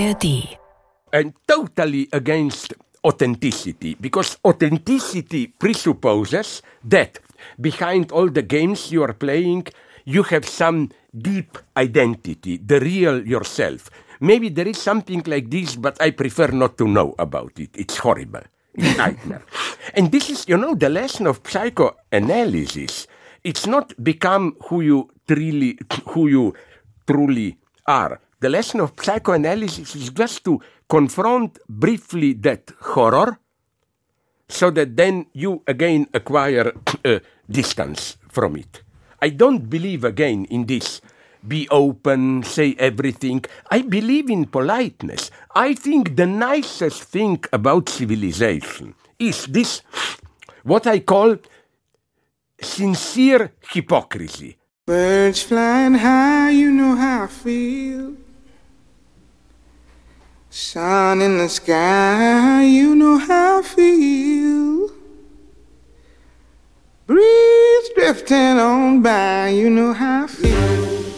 ARD. I'm totally against authenticity because authenticity presupposes that behind all the games you are playing, you have some deep identity, the real yourself. Maybe there is something like this, but I prefer not to know about it. It's horrible. It's nightmare. and this is, you know, the lesson of psychoanalysis. It's not become who you truly, who you truly are. The lesson of psychoanalysis is just to confront briefly that horror so that then you again acquire uh, distance from it. I don't believe again in this be open, say everything. I believe in politeness. I think the nicest thing about civilization is this what I call sincere hypocrisy. Birds flying high, you know how I feel. Sun in the sky, you know how I feel. Breeze drifting on by, you know how I feel.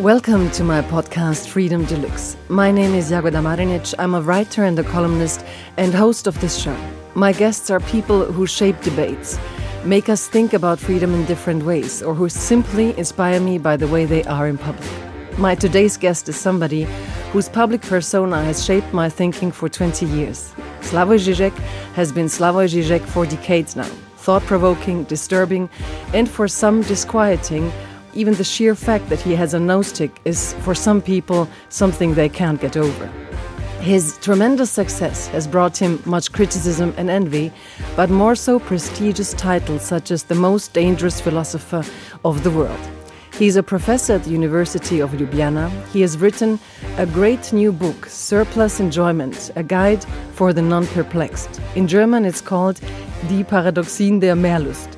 Welcome to my podcast Freedom Deluxe. My name is Jagoda Marinic. I'm a writer and a columnist and host of this show. My guests are people who shape debates, make us think about freedom in different ways, or who simply inspire me by the way they are in public. My today's guest is somebody whose public persona has shaped my thinking for 20 years. Slavoj Žižek has been Slavoj Žižek for decades now. Thought provoking, disturbing, and for some disquieting, even the sheer fact that he has a nose tic is, for some people, something they can't get over. His tremendous success has brought him much criticism and envy, but more so prestigious titles such as the most dangerous philosopher of the world. He's a professor at the University of Ljubljana. He has written a great new book, Surplus Enjoyment, a guide for the non-perplexed. In German, it's called Die Paradoxien der Mehrlust.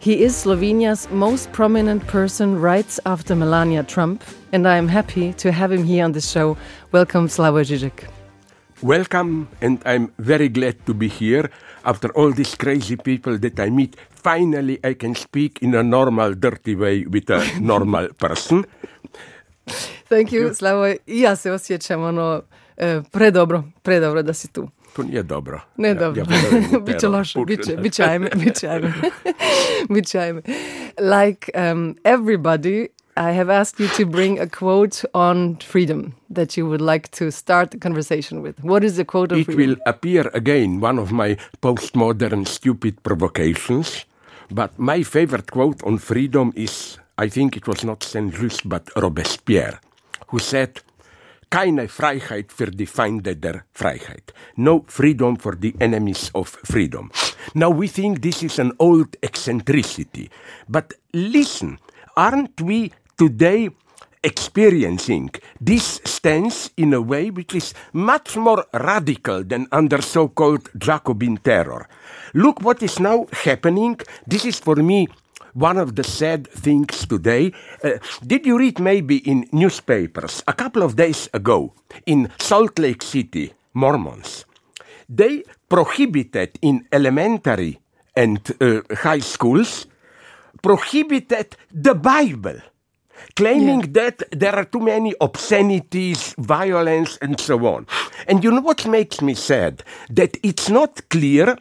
He is Slovenia's most prominent person right after Melania Trump, and I am happy to have him here on the show. Welcome, Slavoj Žižek. Welcome, and I'm very glad to be here. After all these crazy people that I meet, finally I can speak in a normal, dirty way with a normal person. Thank you, Slavoj. I ja se osjećam ono, e, predobro, predobro da si tu. To nije dobro. Ne Ja- dobro, ja biće loše, biće, biće ajme, biće ajme. biće ajme. Like um, everybody, I have asked you to bring a quote on freedom that you would like to start the conversation with. What is the quote of It freedom? will appear again, one of my postmodern stupid provocations. But my favorite quote on freedom is I think it was not Saint Just but Robespierre, who said, Keine Freiheit für die Feinde der Freiheit. No freedom for the enemies of freedom. Now we think this is an old eccentricity. But listen, aren't we today experiencing this stance in a way which is much more radical than under so called Jacobin terror. Look what is now happening. This is for me one of the sad things today. Uh, did you read maybe in newspapers a couple of days ago in Salt Lake City, Mormons? They prohibited in elementary and uh, high schools prohibited the Bible, claiming that there are too many obscenities, violence, and so on. And you know what makes me sad? That it's not clear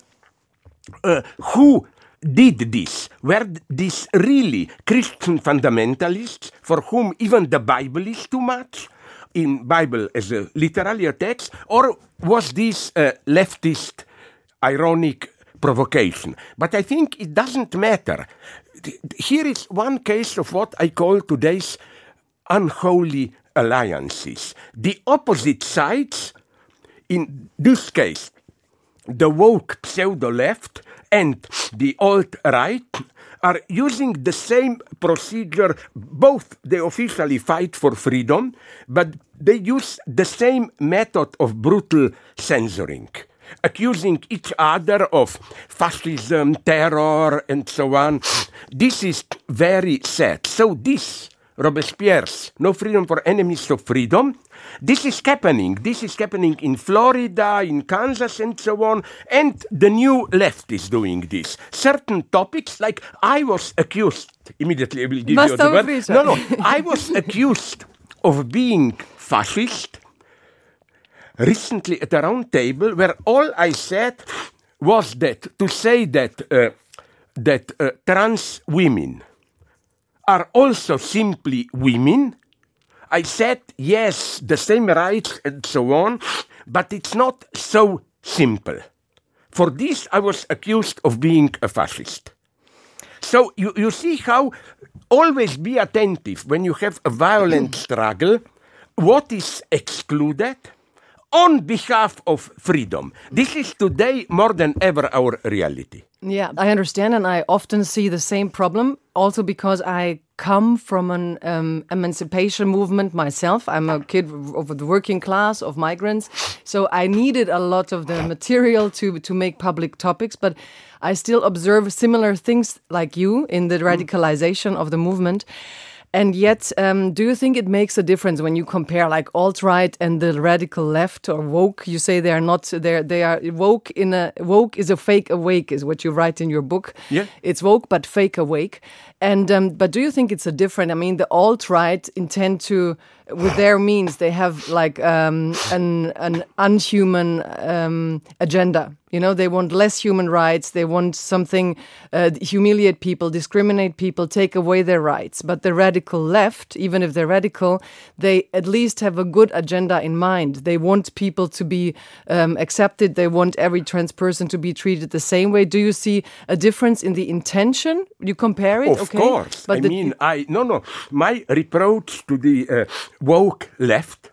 uh, who did this. Were these really Christian fundamentalists for whom even the Bible is too much? In Bible as a literally a text, or was this a leftist ironic provocation? But I think it doesn't matter. Here is one case of what I call today's unholy alliances. The opposite sides, in this case, the woke pseudo left and the alt right are using the same procedure. Both they officially fight for freedom, but they use the same method of brutal censoring, accusing each other of fascism, terror, and so on. This is very sad. So, this Robespierre's No Freedom for Enemies of Freedom. This is happening. This is happening in Florida, in Kansas, and so on. And the new left is doing this. Certain topics, like I was accused, immediately I will give you Basta the word. No, no, I was accused of being fascist recently at a round table where all I said was that to say that uh, that uh, trans women are also simply women. I said yes, the same rights and so on, but it's not so simple. For this, I was accused of being a fascist. So you, you see how always be attentive when you have a violent struggle, what is excluded on behalf of freedom. This is today more than ever our reality. Yeah, I understand, and I often see the same problem. Also, because I come from an um, emancipation movement myself. I'm a kid of the working class of migrants, so I needed a lot of the material to to make public topics. But I still observe similar things like you in the radicalization of the movement. And yet, um, do you think it makes a difference when you compare like alt right and the radical left or woke? You say they are not they they are woke in a woke is a fake awake is what you write in your book. Yeah, it's woke but fake awake. And um, but do you think it's a different? I mean, the alt right intend to with their means they have like um, an an unhuman um, agenda. You know, they want less human rights. They want something uh, humiliate people, discriminate people, take away their rights. But the radical left, even if they're radical, they at least have a good agenda in mind. They want people to be um, accepted. They want every trans person to be treated the same way. Do you see a difference in the intention? You compare it, of okay? course. But I mean, I no no. My reproach to the uh, woke left,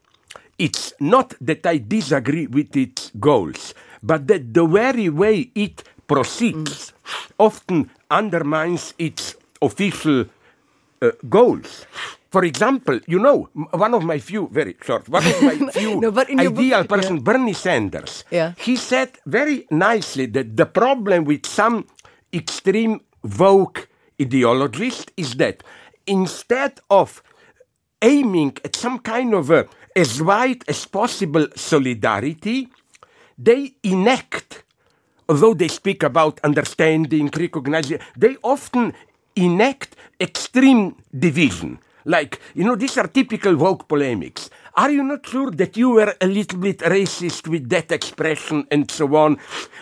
it's not that I disagree with its goals, but that the very way it proceeds often undermines its official uh, goals. For example, you know, one of my few, very short, one of my few No, your book- ideal person, yeah. Bernie Sanders, Yeah. he said very nicely that the problem with some extreme woke ideologists is that instead of aiming at some kind of a, as wide as possible solidarity, they enact, although they speak about understanding, recognizing, they often enact extreme division. Like, you know, these are typical woke polemics. Are you not sure that you were a little bit racist with that expression and so on?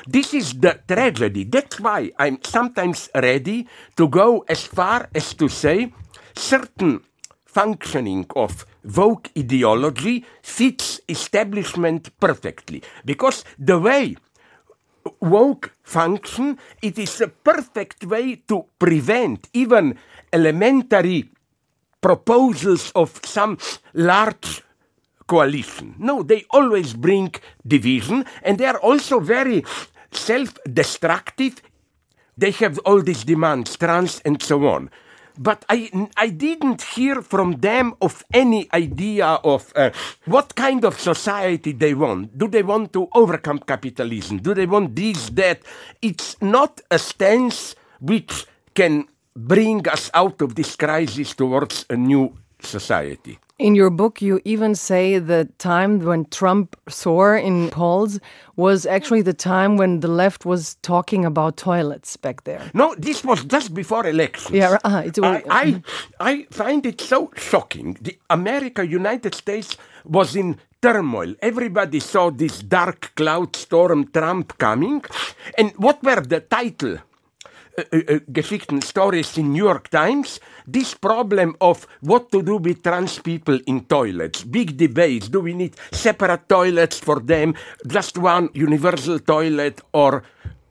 This is the tragedy. That's why I'm sometimes ready to go as far as to say certain functioning of woke ideology fits establishment perfectly. Because the way woke function, it is a perfect way to prevent even elementary proposals of some large coalition. No, they always bring division, and they are also very self destructive. They have all these demands, trans and so on. But I, I didn't hear from them of any idea of uh, what kind of society they want. Do they want to overcome capitalism? Do they want this, that? It's not a stance which can bring us out of this crisis towards a new society. In your book, you even say the time when Trump soared in polls was actually the time when the left was talking about toilets back there. No, this was just before elections. Yeah, uh, it was- I, I, I find it so shocking. The America, United States was in turmoil. Everybody saw this dark cloud storm Trump coming. And what were the title? Uh, uh, Geschichten stories in New York Times, this problem of what to do with trans people in toilets, big debates. Do we need separate toilets for them, just one universal toilet, or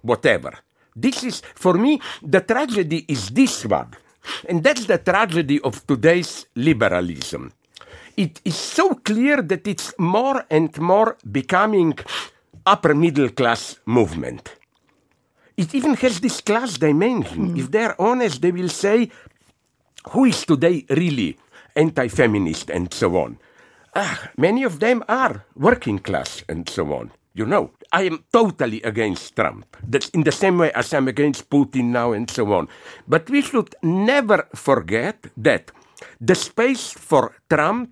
whatever? This is, for me, the tragedy is this one. And that's the tragedy of today's liberalism. It is so clear that it's more and more becoming upper middle class movement it even has this class dimension. If they're honest, they will say, who is today really anti feminist and so on? Ah, many of them are working class and so on. You know, I am totally against Trump. That's in the same way as I'm against Putin now and so on. But we should never forget that the space for Trump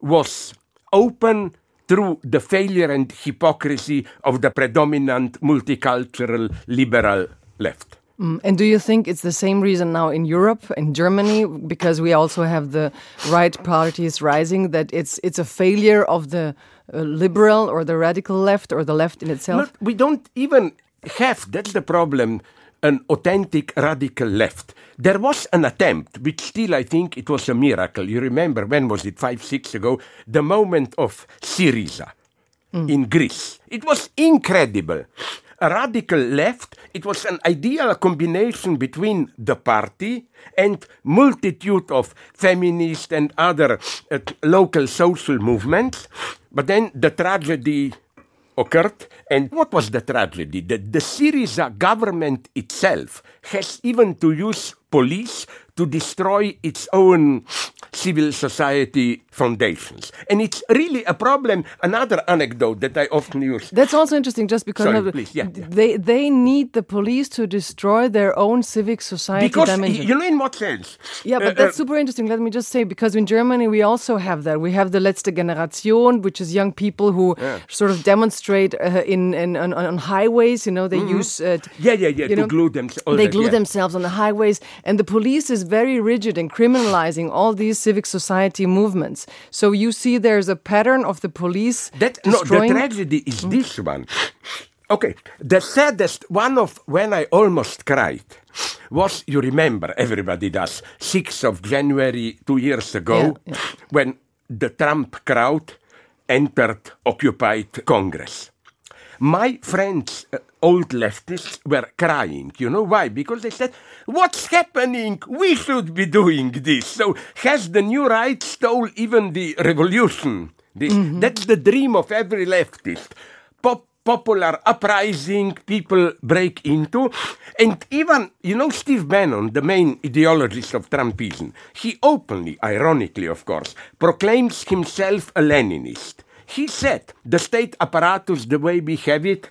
was open through the failure and hypocrisy of the predominant multicultural liberal left. And do you think it's the same reason now in Europe, in Germany, because we also have the right parties rising, that it's it's a failure of the uh, liberal or the radical left or the left in itself? We don't even have, that's the problem, an authentic radical left. There was an attempt, which still I think it was a miracle. You remember, when was it, five, six ago? The moment of Syriza in Greece. It was incredible. A radical left, it was an ideal combination between the party and multitude of feminist and other uh, local social movements. But then the tragedy occurred. And what was the tragedy? That the Syriza government itself has even to use police to destroy its own civil society foundations. And it's really a problem. Another anecdote that I often use. That's also interesting, just because Sorry, of- please, yeah, yeah. they they need the police to destroy their own civic society Because, dimension. you know, in what sense? Yeah, but Uh, that's uh, super interesting. Let me just say, because in Germany we also have that. We have the Letzte Generation, which is young people who sort of demonstrate uh, in, in on, on highways. You know, they use uh, Mm-hmm. Yeah, yeah, yeah, to know, glue them- They glue yeah. themselves on the highways, and the police is very rigid in criminalizing all these civic society movements. So you see, there's a pattern of the police That no, the tragedy is this one. Okay, the saddest one of when I almost cried was you remember everybody does 6th of January two years ago Yeah, yeah. when the Trump crowd entered occupied Congress. My friends, uh, old leftists, were crying. You know why? Because they said, What's happening? We should be doing this. So, has the new right stole even the revolution? This, That's the dream of every leftist. Pop, popular uprising, people break into. And even, you know, Steve Bannon, the main ideologist of Trumpism, he openly, ironically, of course, proclaims himself a Leninist. He said the state apparatus, the way we have it,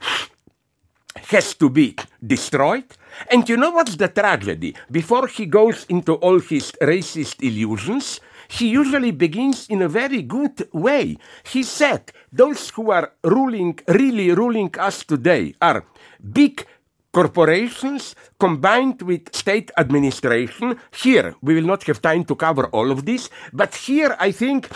has to be destroyed. And you know what's the tragedy? Before he goes into all his racist illusions, he usually begins in a very good way. He said, Those who are ruling, really ruling us today, are big corporations combined with state administration. Here, we will not have time to cover all of this, but here I think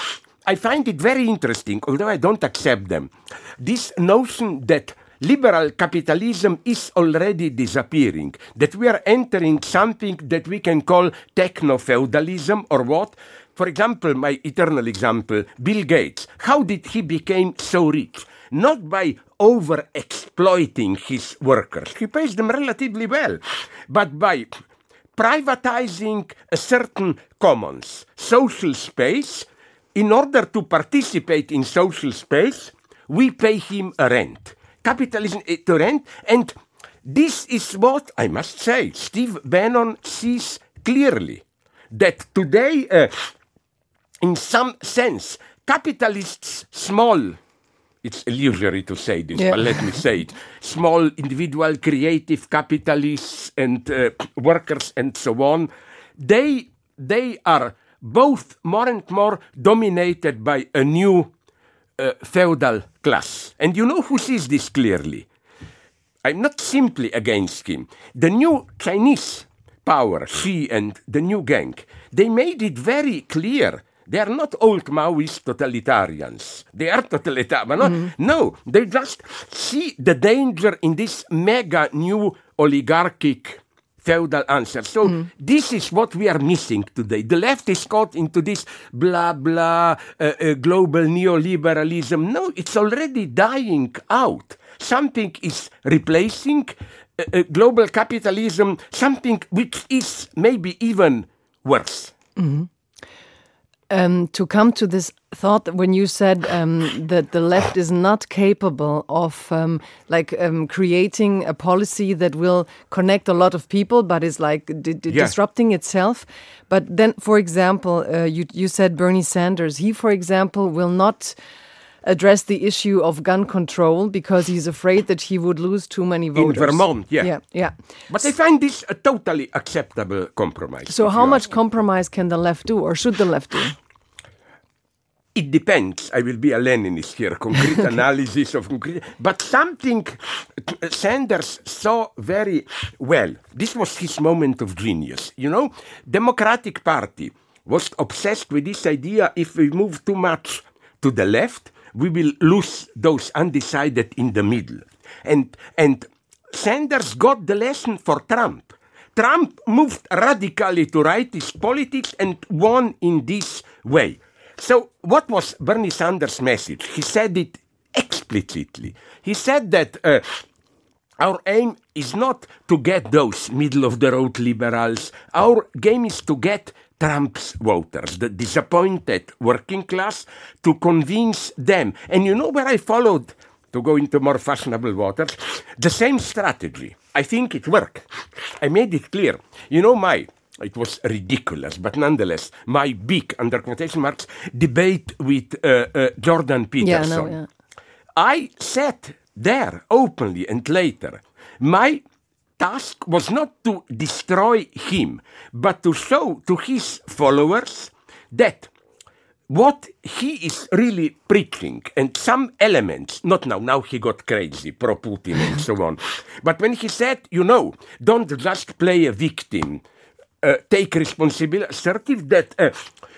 I find it very interesting, although I don't accept them. This notion that liberal capitalism is already disappearing, that we are entering something that we can call techno feudalism or what? For example, my eternal example, Bill Gates. How did he become so rich? Not by over exploiting his workers. He pays them relatively well, but by privatizing a certain commons, social space. In order to participate in social space, we pay him a rent. Capitalism is to rent, and this is what I must say. Steve Bannon sees clearly that today, uh, in some sense, capitalists, small, it's illusory to say this, Yeah. but let me say it, small individual creative capitalists and uh, workers and so on, they, they are both more and more dominated by a new uh, feudal class. And you know who sees this clearly? I'm not simply against him. The new Chinese power, Xi and the new gang, they made it very clear. They are not old Maoist totalitarians. They are totalitarian. No, they just see the danger in this mega new oligarchic feudal answer. So this is what we are missing today. The left is caught into this blah blah uh, uh, global neoliberalism. No, it's already dying out. Something is replacing uh, uh, global capitalism. Something which is maybe even worse. Um, to come to this thought when you said um, that the left is not capable of um, like um, creating a policy that will connect a lot of people, but is like Yeah. disrupting itself. But then, for example, uh, you you said Bernie Sanders. He, for example, will not address the issue of gun control because he's afraid that he would lose too many voters. In Vermont, yeah. yeah, yeah. But I find this a totally acceptable compromise. So, how much compromise can the left do, or should the left do? it depends. I will be a Leninist here, concrete analysis of concrete. But something Sanders saw very well. This was his moment of genius. You know, Democratic Party was obsessed with this idea if we move too much to the left, we will lose those undecided in the middle. And, and Sanders got the lesson for Trump. Trump moved radically to rightist politics and won in this way. So, what was Bernie Sanders' message? He said it explicitly. He said that uh, our aim is not to get those middle of the road liberals. Our game is to get Trump's voters, the disappointed working class, to convince them. And you know where I followed, to go into more fashionable waters, the same strategy. I think it worked. I made it clear. You know, my it was ridiculous, but nonetheless, my big, under quotation marks, debate with uh, uh, Jordan Peterson. Yeah, no, yeah. I said there openly and later, my task was not to destroy him, but to show to his followers that what he is really preaching and some elements, not now, now he got crazy, pro Putin and so on, but when he said, you know, don't just play a victim, uh, take responsibility, assertive that uh,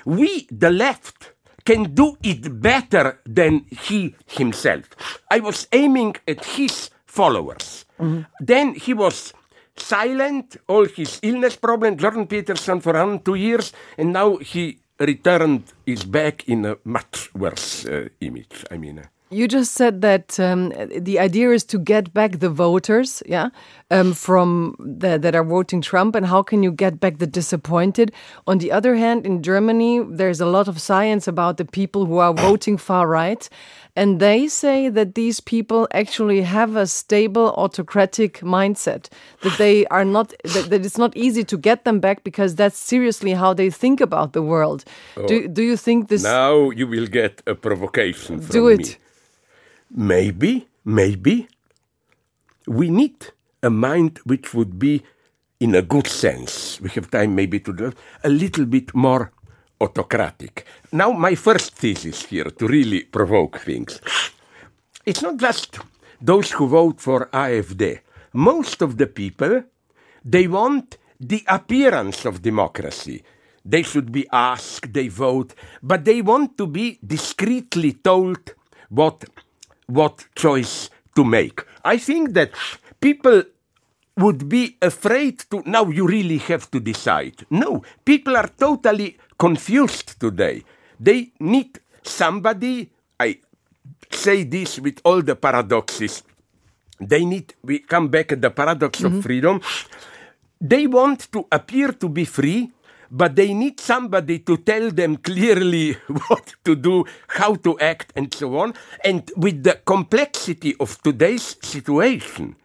we, the left, can do it better than he himself. I was aiming at his followers. Mm-hmm. Then he was silent, all his illness problem, Jordan Peterson for around two years, and now he returned, is back in a much worse uh, image. I mean, uh, you just said that um, the idea is to get back the voters, yeah, um, from the, that are voting Trump, and how can you get back the disappointed? On the other hand, in Germany, there's a lot of science about the people who are voting far right, and they say that these people actually have a stable autocratic mindset. That they are not that, that it's not easy to get them back because that's seriously how they think about the world. Oh, do do you think this? Now you will get a provocation. From do it. Me. Maybe, maybe we need a mind which would be, in a good sense, we have time maybe to do a little bit more autocratic. Now, my first thesis here to really provoke things. It's not just those who vote for AfD. Most of the people, they want the appearance of democracy. They should be asked, they vote, but they want to be discreetly told what what choice to make. I think that people would be afraid to now you really have to decide. No, people are totally confused today. They need somebody, I say this with all the paradoxes. They need, we come back at the paradox mm-hmm. of freedom. They want to appear to be free, but they need somebody to tell them clearly what to do, how to act, and so on. And with the complexity of today's situation,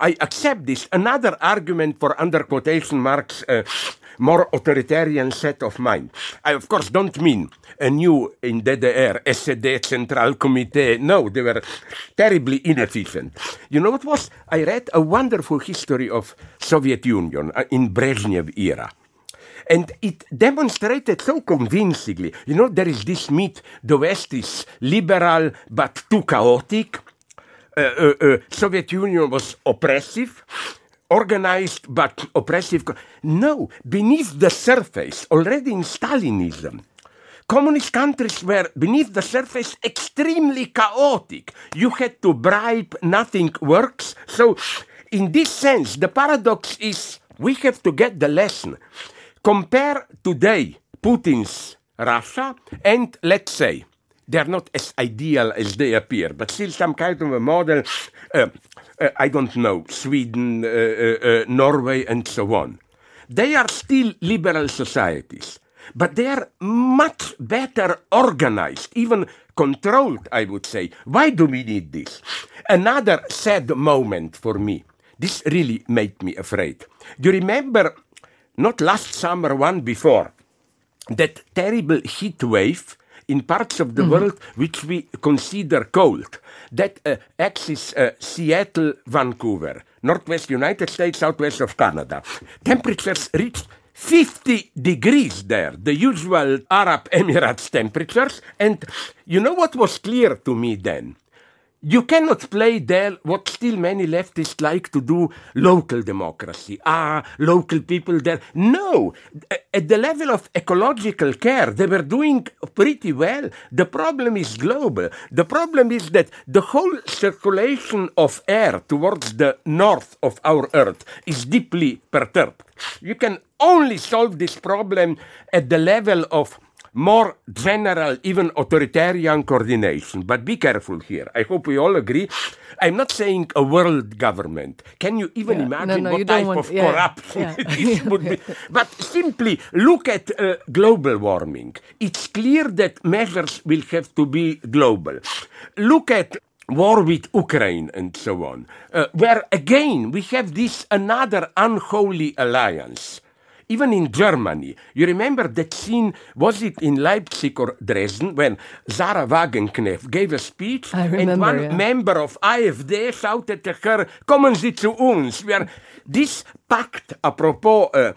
I accept this. Another argument for under quotation marks uh, more authoritarian set of mind. I, of course, don't mean a new in DDR SED Central Committee. No, they were terribly inefficient. You know what was? I read a wonderful history of Soviet Union uh, in Brezhnev era. And it demonstrated so convincingly. You know, there is this myth the West is liberal but too chaotic. Uh, uh, uh, Soviet Union was oppressive, organized but oppressive. No, beneath the surface, already in Stalinism, communist countries were beneath the surface extremely chaotic. You had to bribe, nothing works. So, in this sense, the paradox is we have to get the lesson. Compare today Putin's Russia and, let's say, they're not as ideal as they appear, but still some kind of a model. Uh, uh, I don't know, Sweden, uh, uh, uh, Norway, and so on. They are still liberal societies, but they are much better organized, even controlled, I would say. Why do we need this? Another sad moment for me. This really made me afraid. Do you remember not last summer, one before, that terrible heat wave in parts of the mm-hmm. world which we consider cold. That uh, axis uh, Seattle, Vancouver, northwest United States, southwest of Canada. Temperatures reached 50 degrees there, the usual Arab Emirates temperatures. And you know what was clear to me then? You cannot play there what still many leftists like to do local democracy. Ah, local people there. No, at the level of ecological care, they were doing pretty well. The problem is global. The problem is that the whole circulation of air towards the north of our Earth is deeply perturbed. You can only solve this problem at the level of more general, even authoritarian coordination. But be careful here. I hope we all agree. I'm not saying a world government. Can you even Yeah. imagine No, no, what type want- of yeah. corruption Yeah. this would be? But simply look at uh, global warming. It's clear that measures will have to be global. Look at war with Ukraine and so on, uh, where again we have this another unholy alliance even in Germany. You remember that scene, was it in Leipzig or Dresden, when Sahra Wagenknecht gave a speech I and one yeah. member of AfD shouted to her, Kommen Sie zu uns. Where this pact, apropos uh,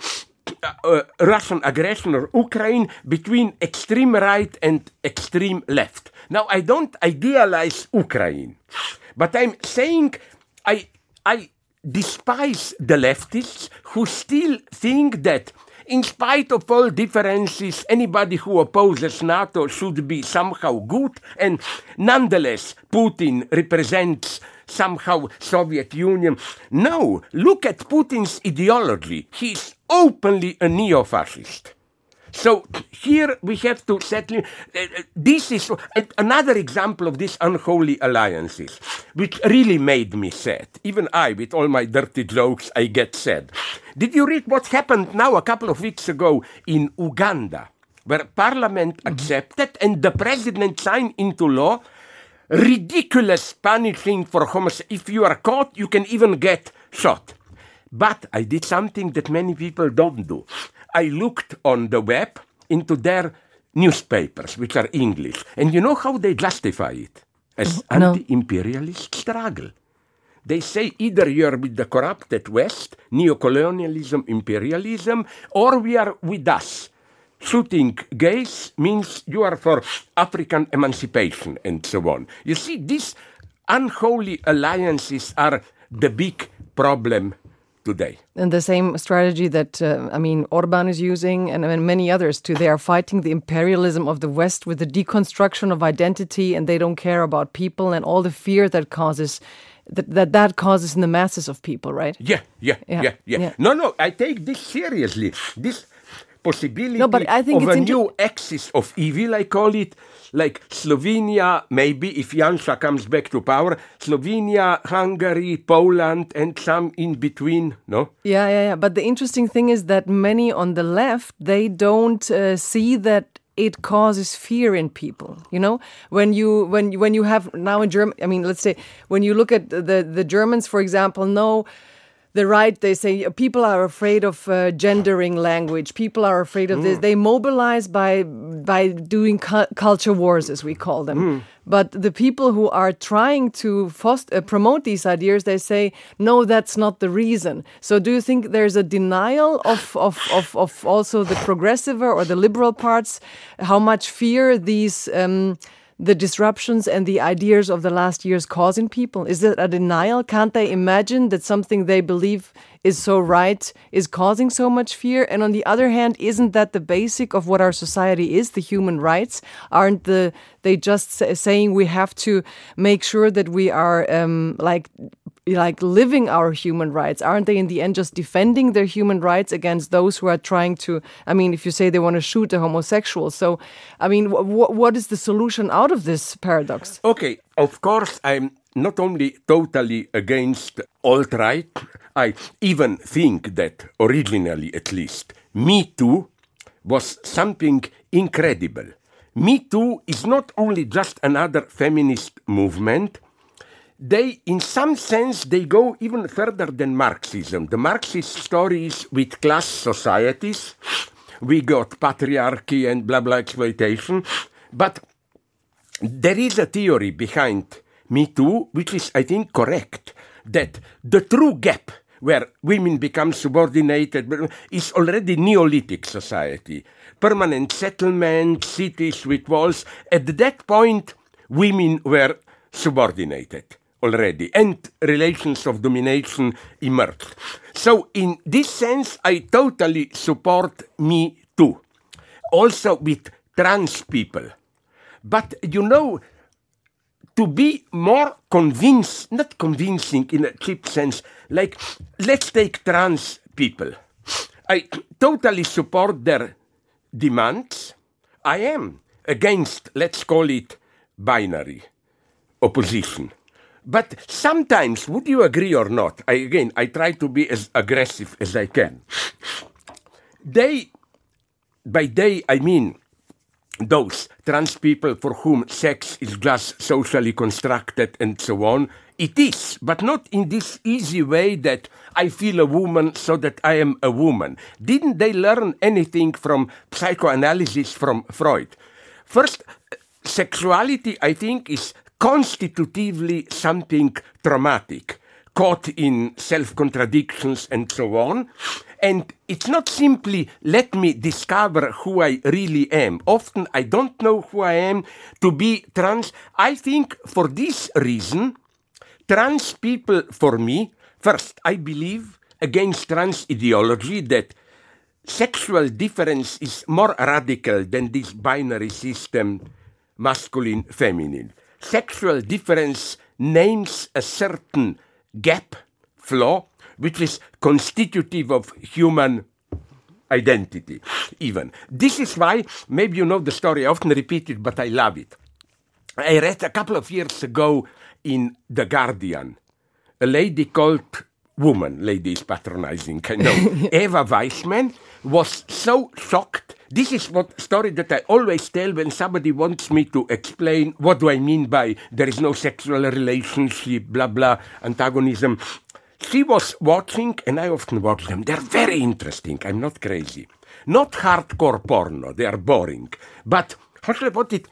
uh, Russian aggression or Ukraine, between extreme right and extreme left. Now, I don't idealize Ukraine, but I'm saying I, I despise the leftists who still think that in spite of all differences, anybody who opposes NATO should be somehow good, and nonetheless, Putin represents somehow Soviet Union. No, look at Putin's ideology. He's openly a neo-fascist. So here we have to settle. Uh, uh, this is another example of these unholy alliances, which really made me sad. Even I, with all my dirty jokes, I get sad. Did you read what happened now a couple of weeks ago in Uganda, where Parliament accepted and the President signed into law ridiculous punishing for homosexuality. If you are caught, you can even get shot. But I did something that many people don't do. I looked on the web into their newspapers, which are English, and you know how they justify it? As mm-hmm. No. anti-imperialist struggle. They say either you're with the corrupted West, neocolonialism, imperialism, or we are with us. Shooting gays means you are for African emancipation and so on. You see, these unholy alliances are the big problem today. And the same strategy that, uh, I mean, Orban is using and, and many others too. They are fighting the imperialism of the West with the deconstruction of identity and they don't care about people and all the fear that causes. That, that that causes in the masses of people, right? Yeah, yeah, Yeah, yeah, yeah. yeah. No, no, I take this seriously. This possibility No, but I think of it's a new axis of evil, I call it, like Slovenia, maybe if Janša comes back to power, Slovenia, Hungary, Poland, and some in between, no? Yeah, yeah, yeah. But the interesting thing is that many on the left they don't uh, see that it causes fear in people. You know, when you when you- when you have now in Germany, I mean, let's say when you look at the the Germans, for example, no. The right, they say people are afraid of uh, gendering language. People are afraid of this. They mobilize by by doing cu- culture wars, as we call them. But the people who are trying to foster, uh, promote these ideas, they say, no, that's not the reason. So, do you think there's a denial of, of, of, of also the progressive or the liberal parts? How much fear these um, the disruptions and the ideas of the last years cause in people? Is it a denial? Can't they imagine that something they believe is so right is causing so much fear? And on the other hand, isn't that the basic of what our society is, the human rights? Aren't the they just saying we have to make sure that we are um, like like living our human rights aren't they in the end just defending their human rights against those who are trying to i mean if you say they want to shoot a homosexual so i mean wh- wh- what is the solution out of this paradox Okay, of course, I'm not only totally against alt right, I even think that originally, at least, Me Too was something incredible. Me Too is not only just another feminist movement, they, in some sense, they go even further than Marxism. The Marxist stories with class societies, we got patriarchy and blah blah exploitation, but there is a theory behind Me Too, which is, I think, correct, that the true gap where women become subordinated, is already Neolithic society. Permanent settlement, cities with walls. At that point, women were subordinated already, and relations of domination emerged. So, in this sense, I totally support Me Too. Also with trans people. But you know, to be more convinced, not convincing in a cheap sense, like let's take trans people. I totally support their demands. I am against, let's call it binary opposition. But sometimes, would you agree or not? I, again, I try to be as aggressive as I can. They, by they, I mean those trans people for whom sex is just socially constructed and so on. It is, but not in this easy way that I feel a woman so that I am a woman. Didn't they learn anything from psychoanalysis from Freud? First, sexuality, I think, is constitutively something traumatic, caught in self contradictions and so on. And it's not simply let me discover who I really am. Often I don't know who I am to be trans. I think for this reason, trans people, for me, first, I believe against trans ideology that sexual difference is more radical than this binary system masculine feminine. Sexual difference names a certain gap, flaw, which is constitutive of human identity, even. This is why, maybe you know the story, I often repeat it, but I love it. I read a couple of years ago in The Guardian a lady called Woman, lady is patronizing, I know. Eva Wiseman was so shocked. This is what story that I always tell when somebody wants me to explain what do I mean by there is no sexual relationship, blah blah, antagonism. She was watching, and I often watch them. They're very interesting. I'm not crazy. Not hardcore porno. They are boring. But how should I put it?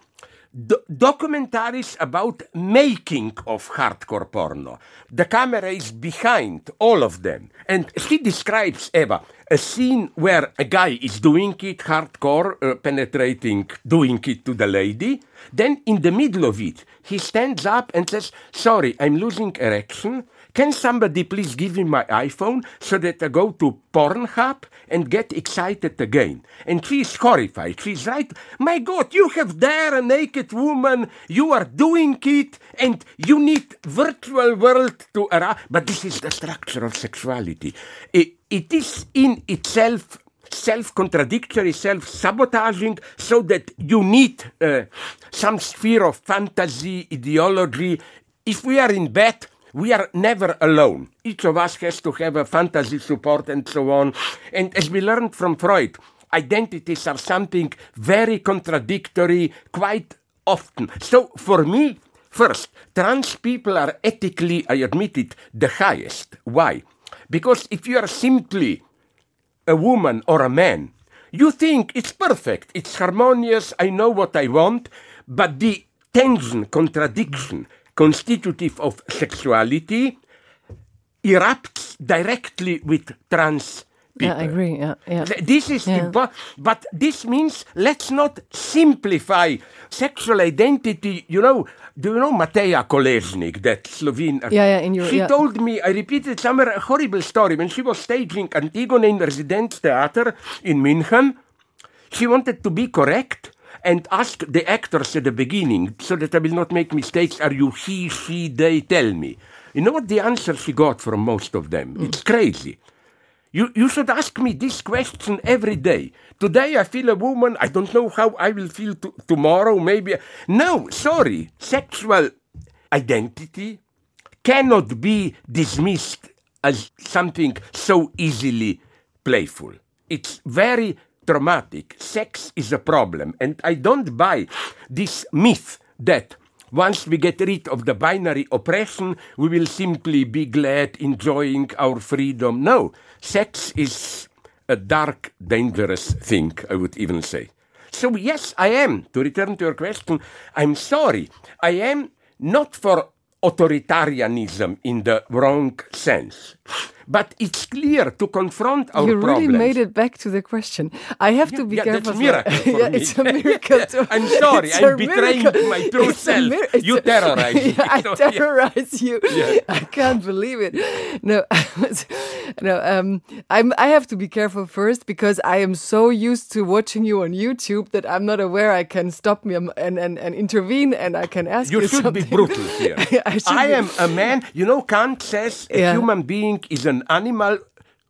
Do- documentaries about making of hardcore porno. The camera is behind all of them. And she describes, Eva, a scene where a guy is doing it hardcore, uh, penetrating, doing it to the lady. Then in the middle of it, he stands up and says, Sorry, I'm losing erection. Can somebody please give me my iPhone so that I go to Pornhub and get excited again? And she is horrified. She's right. My God, you have there a naked woman. You are doing it, and you need virtual world to arouse. But this is the structure of sexuality. It, it is in itself self contradictory, self sabotaging, so that you need uh, some sphere of fantasy, ideology. If we are in bed, we are never alone. Each of us has to have a fantasy support and so on. And as we learned from Freud, identities are something very contradictory quite often. So for me, first, trans people are ethically, I admit it, the highest. Why? Because if you are simply a woman or a man, you think it's perfect, it's harmonious, I know what I want, but the tension, contradiction, constitutive of sexuality erupts directly with trans people. Yeah, I agree. Yeah, yeah. This is Yeah. impo- but this means let's not simplify sexual identity. You know, do you know Mateja Koležnik, that Slovene? Yeah, yeah, in your- she yeah. told me, I repeated somewhere a horrible story when she was staging Antigone in Residenztheater in München. She wanted to be correct and asked the actors at the beginning, so that I will not make mistakes, are you he, she, they? Tell me. You know what the answer she got from most of them? Mm. It's crazy. You, you should ask me this question every day. Today I feel a woman, I don't know how I will feel to, tomorrow, maybe. No, sorry. Sexual identity cannot be dismissed as something so easily playful. It's very traumatic. Sex is a problem. And I don't buy this myth that once we get rid of the binary oppression, we will simply be glad enjoying our freedom. No, sex is a dark, dangerous thing, I would even say. So, yes, I am, to return to your question, I'm sorry. I am not for authoritarianism in the wrong sense. But it's clear to confront our you really problems. made it back to the question. I have to be yeah, careful. that's a miracle for yeah, me. it's a miracle. too. I'm sorry, It's I'm betraying miracle. my true It's self. You a- terrorize me. Yeah, I terrorize you. Yeah. I can't believe it. No, no. Um, I'm. I have to be careful first because I am so used to watching you on YouTube that I'm not aware I can stop me and and, and intervene and I can ask you. You should be brutal here. I I am a man. You know, Kant says a Yeah. human being is an animal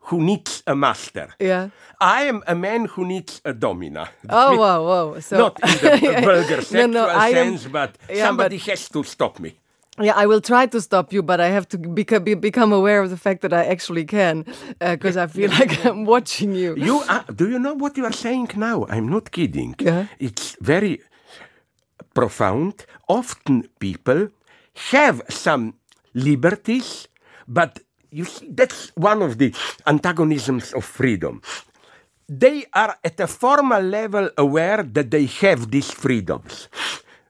who needs a master. Yeah. I am a man who needs a domina. Oh wow, wow. So Not in the vulgar sexual no, I am- sense, but Yeah, somebody but- has to stop me. Yeah, I will try to stop you, but I have to beca- be, become aware of the fact that I actually can, uh, because I feel like I'm watching you. You are, do you know what you are saying now? I'm not kidding. Yeah. It's very profound. Often people have some liberties, but you see, that's one of the antagonisms of freedom. They are at a formal level aware that they have these freedoms,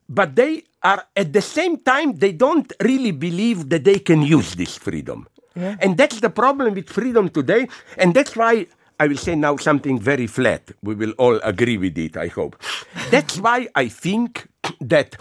but they are at the same time, they don't really believe that they can use this freedom. And that's the problem with freedom today, and that's why I will say now something very flat. We will all agree with it, I hope. That's why I think that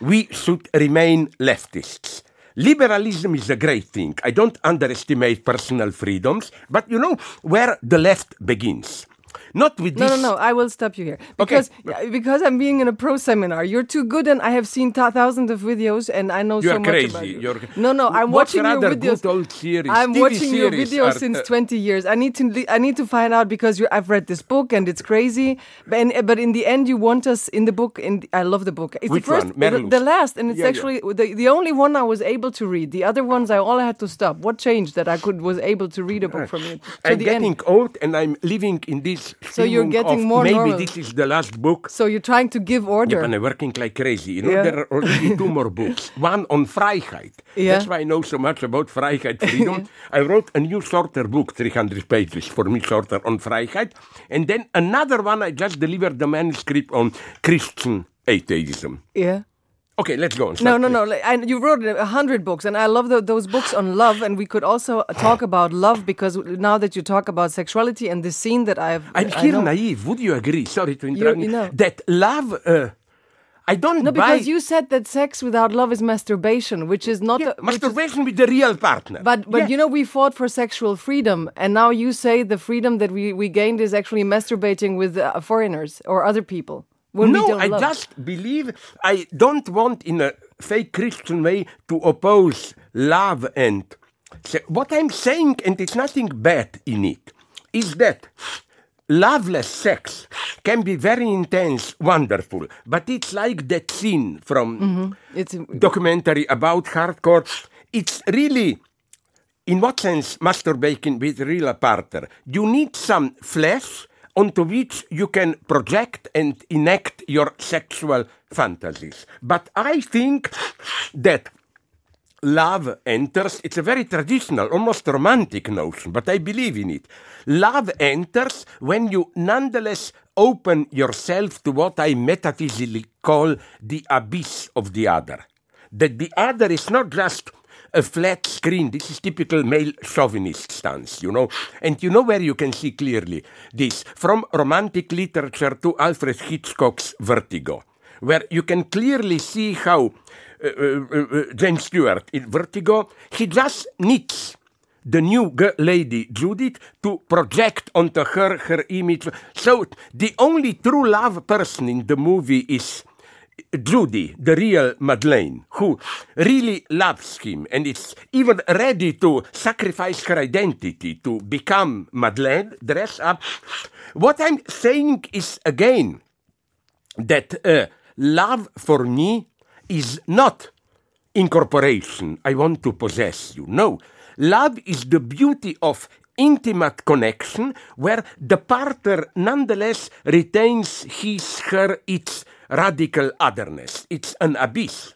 we should remain leftists. Liberalism is a great thing. I don't underestimate personal freedoms, but you know where the left begins. Not with No, this. no, no. no. I will stop you here because yeah, because I'm being in a pro seminar. You're too good, and I have seen th- thousands of videos, and I know You so much crazy. about you. You're- no, no. I'm What's watching your videos. good old series? I'm TV watching your videos since uh, 20 years. I need to I need to find out because you I've read this book and it's crazy. But in, but in the end, you want us in the book. In I love the book. It's Which the first? The, the last, and it's Yeah, yeah. actually the, the only one I was able to read. The other ones I all had to stop. What changed that I could was able to read a book from it. I'm getting end? old and I'm living in this. So you're getting more Maybe normal. this is the last book. So you're trying to give order. Yeah, and I'm working like crazy. You know, Yeah. there are already two more books. One on Freiheit. Yeah. That's why I know so much about Freiheit, freedom. I wrote a new shorter book, 300 pages, for me shorter, on Freiheit. And then another one, I just delivered the manuscript on Christian atheism. yeah. Okay, let's go on. No, no, no. And you wrote a hundred books, and I love tho- those books on love. And we could also talk about love because now that you talk about sexuality and the scene that I've, I'm here naive. Would you agree? Sorry to interrupt you you, know. That love, uh, I don't No, buy because you said that sex without love is masturbation, which is not. Yeah, a, which is- masturbation with the real partner. but but Yeah. you know we fought for sexual freedom, and now you say the freedom that we, we gained is actually masturbating with uh, foreigners or other people. When no, I love. just believe I don't want in a fake Christian way to oppose love and se- what I'm saying, and it's nothing bad in it, is that loveless sex can be very intense, wonderful, but it's like that scene from mm-hmm. It's documentary about hardcore. It's really, in what sense, masturbating with real partner? You need some flesh onto which you can project and enact your sexual fantasies. But I think that love enters, it's a very traditional, almost romantic notion, but I believe in it. Love enters when you nonetheless open yourself to what I metaphysically call the abyss of the other. That the other is not just a flat screen. This is typical male chauvinist stance, you know. And you know where you can see clearly this from romantic literature to Alfred Hitchcock's Vertigo, where you can clearly see how uh, uh, uh, James Stewart in Vertigo, he just needs the new lady Judith to project onto her her image. So the only true love person in the movie is Judy, the real Madeleine, who really loves him and is even ready to sacrifice her identity to become Madeleine, dress up. What I'm saying is again that uh, love for me is not incorporation. I want to possess you. No. Love is the beauty of intimate connection where the partner nonetheless retains his, her, its radical otherness. It's an abyss.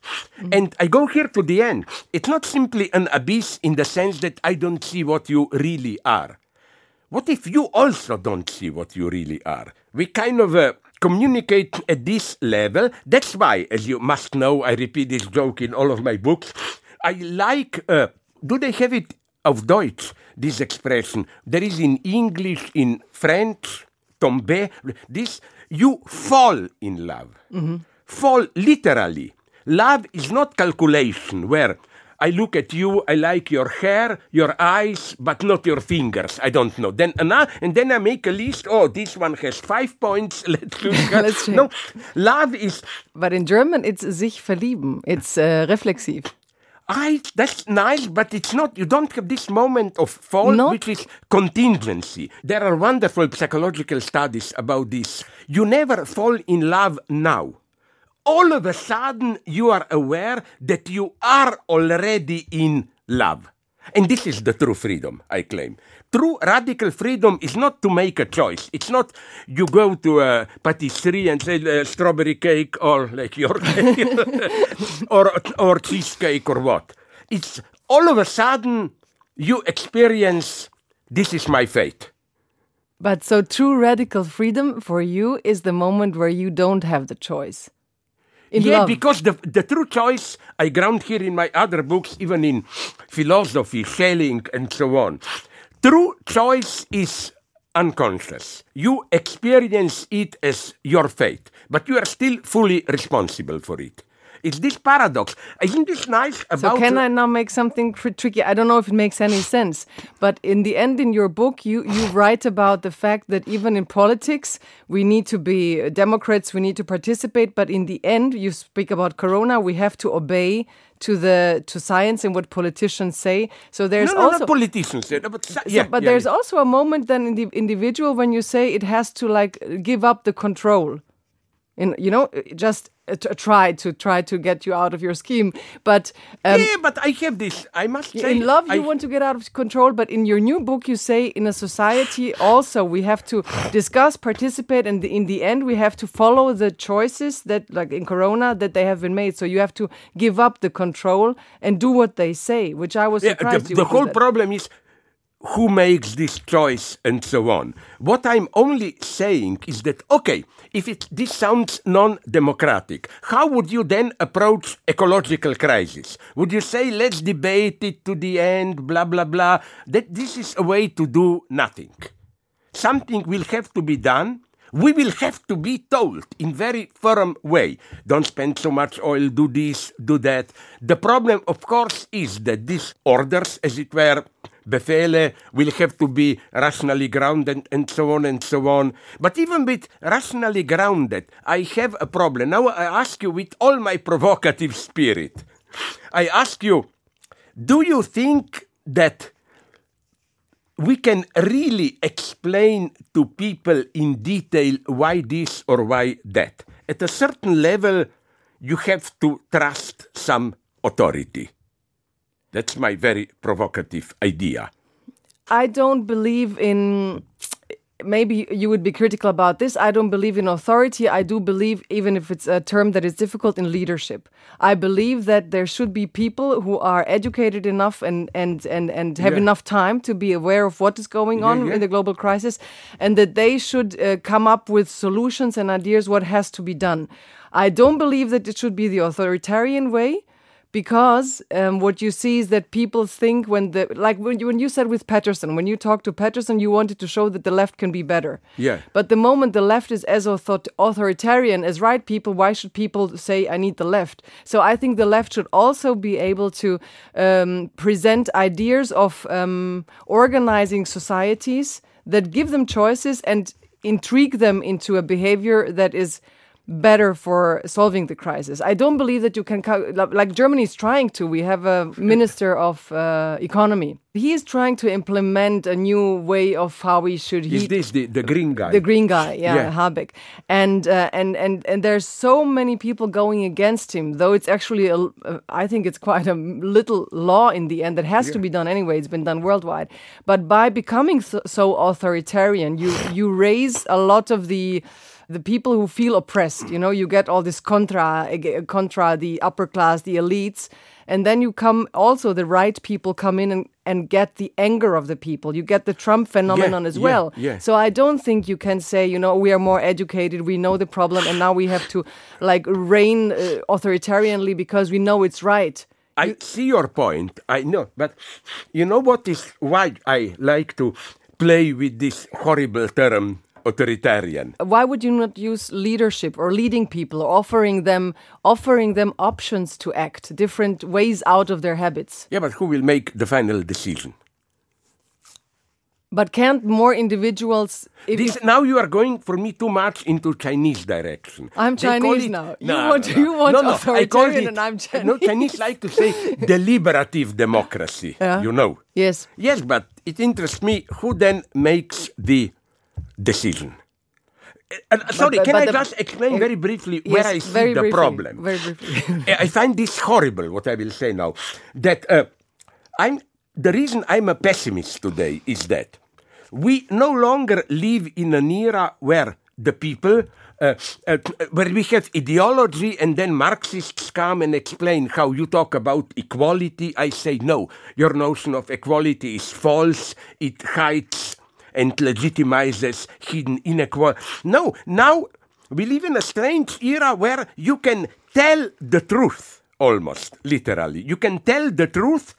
And I go here to the end. It's not simply an abyss in the sense that I don't see what you really are. What if you also don't see what you really are? We kind of uh, communicate at this level. That's why, as you must know, I repeat this joke in all of my books. I like. Uh, do they have it of Deutsch, this expression. There is in English, in French, tomber. This, you fall in love. Fall literally. Love is not calculation where I look at you, I like your hair, your eyes, but not your fingers. I don't know. Then and, and then I make a list. Oh, this one has five points. Let's look. at- Let's no, love is But in German, it's sich verlieben. It's uh, reflexiv. I, that's nice, but it's not, you don't have this moment of fall, Not? which is contingency. There are wonderful psychological studies about this. You never fall in love now. All of a sudden, you are aware that you are already in love. And this is the true freedom, I claim. True radical freedom is not to make a choice. It's not you go to a patisserie and say uh, strawberry cake or like your or or cheesecake or what. It's all of a sudden you experience this is my fate. But so true radical freedom for you is the moment where you don't have the choice. In yeah, love. because the, the true choice I ground here in my other books, even in philosophy, Schelling, and so on. True choice is unconscious. You experience it as your fate, but you are still fully responsible for it. It's this paradox. Isn't this nice So can I now make something tr- tricky? I don't know if it makes any sense, but in the end, in your book, you you write about the fact that even in politics, we need to be uh, Democrats, we need to participate, but in the end, you speak about Corona, we have to obey to the to science and what politicians say. So there's no, no, also politicians. eh, But, So- yeah, but yeah, there's yeah. also a moment then in the individual when you say it has to like give up the control and you know just uh, try to try to get you out of your scheme. But um, yeah, but I have this. I must say, in love you I- want to get out of control but in your new book you say in a society also we have to discuss participate and in the end we have to follow the choices that like in corona that they have been made. So you have to give up the control and do what they say which i was Yeah, surprised the, you the whole problem is who makes this choice and so on. What I'm only saying is that, okay, if it, this sounds non democratic, how would you then approach ecological crisis? Would you say, let's debate it to the end, blah, blah, blah? That this is a way to do nothing. Something will have to be done. We will have to be told in very firm way. Don't spend so much oil, do this, do that. The problem, of course, is that these orders, as it were, Befehle, will have to be rationally grounded and so on and so on. But even with rationally grounded, I have a problem. Now I ask you with all my provocative spirit, I ask you, do you think that we can really explain to people in detail why this or why that. At a certain level, you have to trust some authority. That's my very provocative idea. I don't believe in. Maybe you would be critical about this. I don't believe in authority. I do believe, even if it's a term that is difficult, in leadership. I believe that there should be people who are educated enough and and and, and have Yeah. enough time to be aware of what is going on yeah. in the global crisis, and that they should uh, come up with solutions and ideas what has to be done. I don't believe that it should be the authoritarian way because um, what you see is that people think when the like when you, when you said with Peterson when you talked to Peterson you wanted to show that the left can be better Yeah. but the moment the left is as author- authoritarian as right people why should people say I need the left so I think the left should also be able to um, present ideas of um, organizing societies that give them choices and intrigue them into a behavior that is better for solving the crisis. I don't believe that you can, like Germany is trying to. We have a minister of uh, economy. He is trying to implement a new way of how we should Is this the, the green guy? the green guy, yeah, Yeah. Habeck, and uh, and and and there's so many people going against him. Though it's actually, a, uh, I think it's quite a little law in the end that has to be done anyway. It's been done worldwide, but by becoming so, so authoritarian, you you raise a lot of the the people who feel oppressed. You know, you get all this contra contra the upper class, the elites. And then you come also the right people come in and, and get the anger of the people. You get the Trump phenomenon as yeah, well. yeah. So I don't think you can say, you know, we are more educated, we know the problem, and now we have to like reign uh, authoritarianly because we know it's right. I see your point. I know, but you know what is why I like to play with this horrible term authoritarian. Why would you not use leadership or leading people, or offering them offering them options to act, different ways out of their habits? Yeah, but who will make the final decision? But can't more individuals? This now you are going for me too much into Chinese direction. I'm Chinese it- now. You No, want- no, you want no, no, I call authoritarian it- and I'm No, Chinese. Chinese like to say deliberative democracy. Yeah. You know. yes, Yes, but it interests me who then makes the decision. Uh, uh, sorry, but- can but I just explain uh, very briefly where yes, I see the briefly, problem? Very briefly. I find this horrible, what I will say now. That uh, I'm the reason I'm a pessimist today is that we no longer live in an era where the people, uh, uh, where we have ideology and then Marxists come and explain how you talk about equality. I say, no, your notion of equality is false, it hides and legitimizes hidden inequality. No, now we live in a strange era where you can tell the truth, almost literally. You can tell the truth,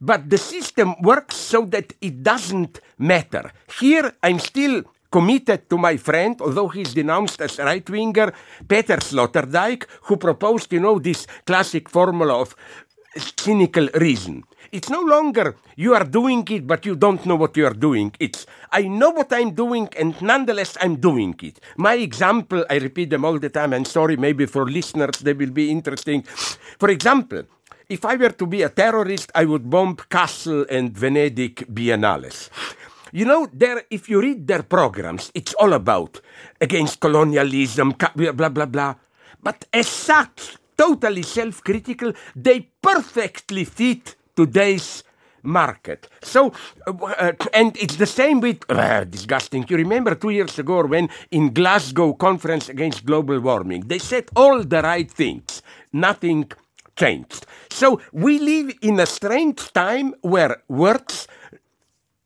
but the system works so that it doesn't matter. Here, I'm still committed to my friend, although he's denounced as right winger, Peter Sloterdijk, who proposed, you know, this classic formula of cynical reason. It's no longer you are doing it, but you don't know what you are doing. It's I know what I'm doing, and nonetheless I'm doing it. My example, I repeat them all the time, and sorry, maybe for listeners they will be interesting. For example, if I were to be a terrorist, I would bomb Kassel and Venedig Biennales. You know, there, if you read their programs, it's all about against colonialism, blah, blah, blah, blah. But as such, totally self critical, they perfectly fit today's market. So, uh, uh, and it's the same with uh, disgusting. You remember two years ago when in Glasgow conference against global warming, they said all the right things. Nothing changed. So we live in a strange time where words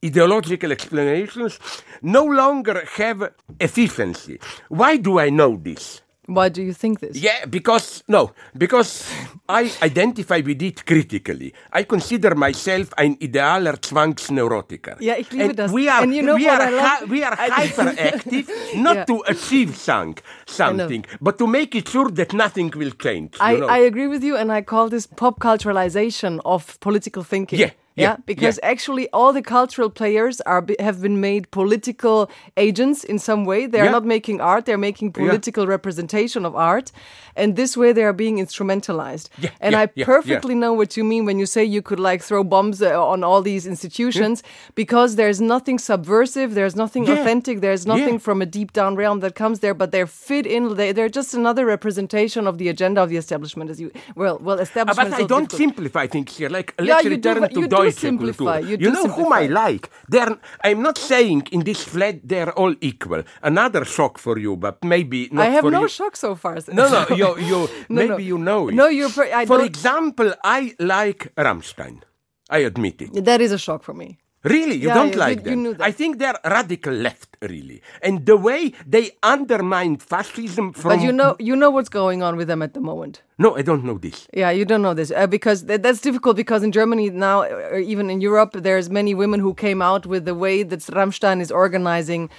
ideological explanations no longer have efficiency. Why do I know this? Why do you think this? Yeah, because no, because I identify with it critically. I consider myself ein idealer Zwangsneurotiker. Ja, ich liebe and das. We are, And you know we are, I love? hy- we are hyperactive, not Yeah. to achieve some, something, but to make it sure that nothing will change. I, you know? I agree with you, and I call this pop culturalization of political thinking. Yeah, yeah, because yeah. actually all the cultural players are have been made political agents in some way. They are Yeah. not making art; they're making political representation of art, and this way they are being instrumentalized. Yeah, and yeah, I yeah, perfectly know what you mean when you say you could like throw bombs uh, on all these institutions because there's nothing subversive, there's nothing Yeah. authentic, there's nothing Yeah. from a deep down realm that comes there, but they're fit in. They, they're just another representation of the agenda of the establishment. As you well, well, Uh, establishment. but I don't difficult. simplify things here. Like, Yeah, let's you do, return to you do Simplify, you do know whom I like. They're, I'm not saying in this flat they're all equal. Another shock for you, but maybe not I have for no you. shock so far. No, no, you, you No, maybe no. you know it. No, you're. Per- I For don't. example, I like Rammstein. I admit it. that is a shock for me. Really, you Yeah, don't you- like you- them. you. I think they're radical left, really, and the way they undermine fascism from. But you know, you know what's going on with them at the moment. No, I don't know this. Yeah, you don't know this uh, because th- that's difficult because in Germany now, or even in Europe, there's many women who came out with the way that Rammstein is organizing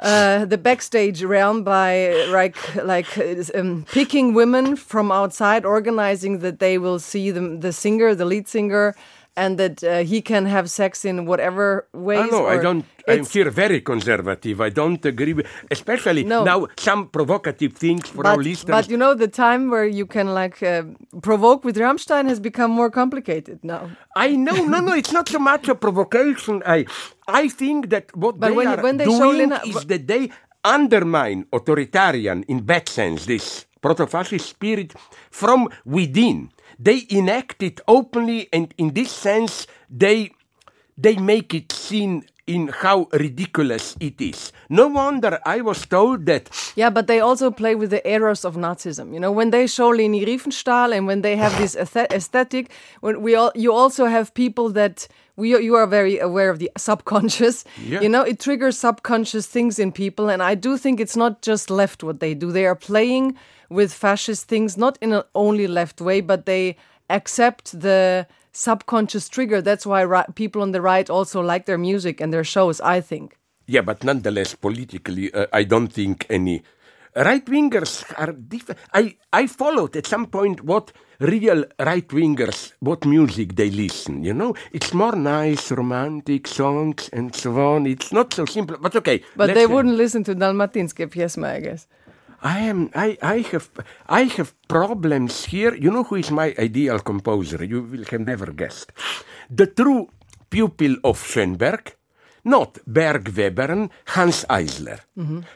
uh, the backstage realm by like like uh, um, picking women from outside, organizing that they will see the the singer, the lead singer, and that uh, he can have sex in whatever ways. I know, I don't. I'm here very conservative. I don't agree with, especially No. now some provocative things for our listeners. but you know, the time where you can like uh, provoke with Rammstein has become more complicated now. I know, no, no, it's not so much a provocation. I, I think that what But they when- are when they doing Lena- is that they undermine authoritarian, in bad sense, this proto-fascist spirit from within. They enact it openly, and in this sense, they they make it seen in how ridiculous it is. No wonder I was told that Yeah, but they also play with the errors of Nazism. You know, when they show Leni Riefenstahl and when they have this aesthetic, when we all, you also have people that we you are very aware of the subconscious. Yeah. You know, it triggers subconscious things in people, and I do think it's not just left what they do. They are playing with fascist things, not in an only left way, but they accept the subconscious trigger. That's why people on the right also like their music and their shows. I think. Yeah, but nonetheless, politically, uh, I don't think any right wingers are different. I I followed at some point what real right wingers what music they listen. You know, it's more nice, romantic songs and so on. It's not so simple, but okay. But they wouldn't listen to Dalmatinske pjesme, I guess. I am. I. I have. I have problems here. You know who is my ideal composer? You will have never guessed. The true pupil of Schoenberg, not Berg Webern, Hanns Eisler.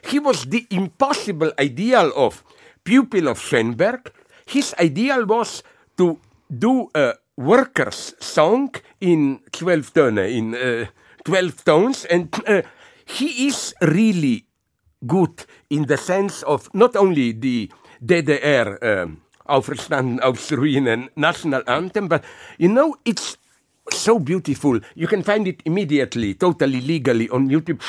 He was the impossible ideal of pupil of Schoenberg. His ideal was to do a workers' song in twelve tone, in uh, twelve tones, and uh, he is really good in the sense of not only the DDR um, Auferstanden aus Ruinen national anthem, but you know, it's so beautiful. You can find it immediately, totally legally on YouTube.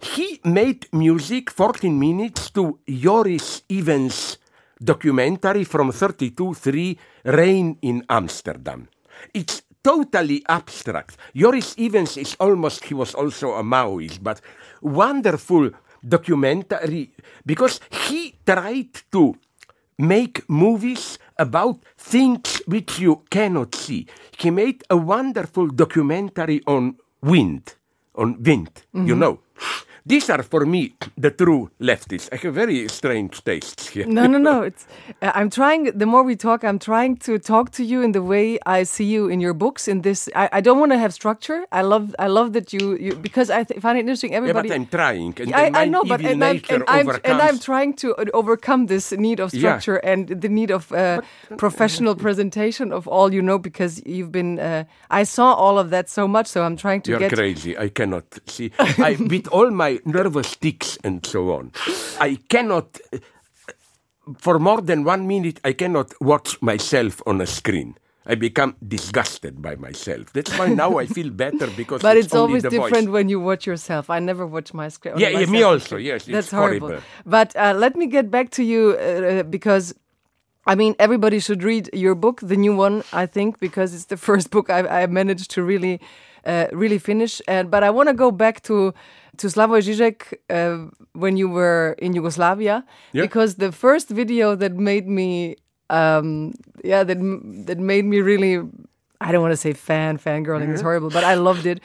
He made music 14 minutes to Joris Ivens documentary from 32 3 Rain in Amsterdam. It's totally abstract. Joris Ivens is almost, he was also a Maoist, but wonderful documentary because he tried to make movies about things which you cannot see. He made a wonderful documentary on wind, on wind, you mm-hmm. know. These are for me the true leftists. I have very strange tastes here. No, no, no. It's uh, I'm trying. The more we talk, I'm trying to talk to you in the way I see you in your books. In this, I, I don't want to have structure. I love, I love that you, you because I th- find it interesting. Everybody. Yeah, but I'm trying. And I, I know, but and I'm, and, I'm, and I'm trying to uh, overcome this need of Yeah. structure and the need of uh, professional presentation of all you know because you've been. Uh, I saw all of that so much, so I'm trying to You're get. crazy. I cannot see. I, with all my nervous tics and so on, I cannot. For more than one minute, I cannot watch myself on a screen. I become disgusted by myself. That's why now I feel better because But it's, it's, always different voice. when you watch yourself. I never watch my screen. Yeah, yeah, me also. Yes, it's That's horrible. horrible. But uh, let me get back to you uh, because I mean everybody should read your book, the new one. I think because it's the first book I, I managed to really, uh, really finish. And but I want to go back to to Slavoj Žižek uh, when you were in Yugoslavia Yeah. because the first video that made me, um, yeah, that that made me really. I don't want to say fan, fangirling is horrible, but I loved it.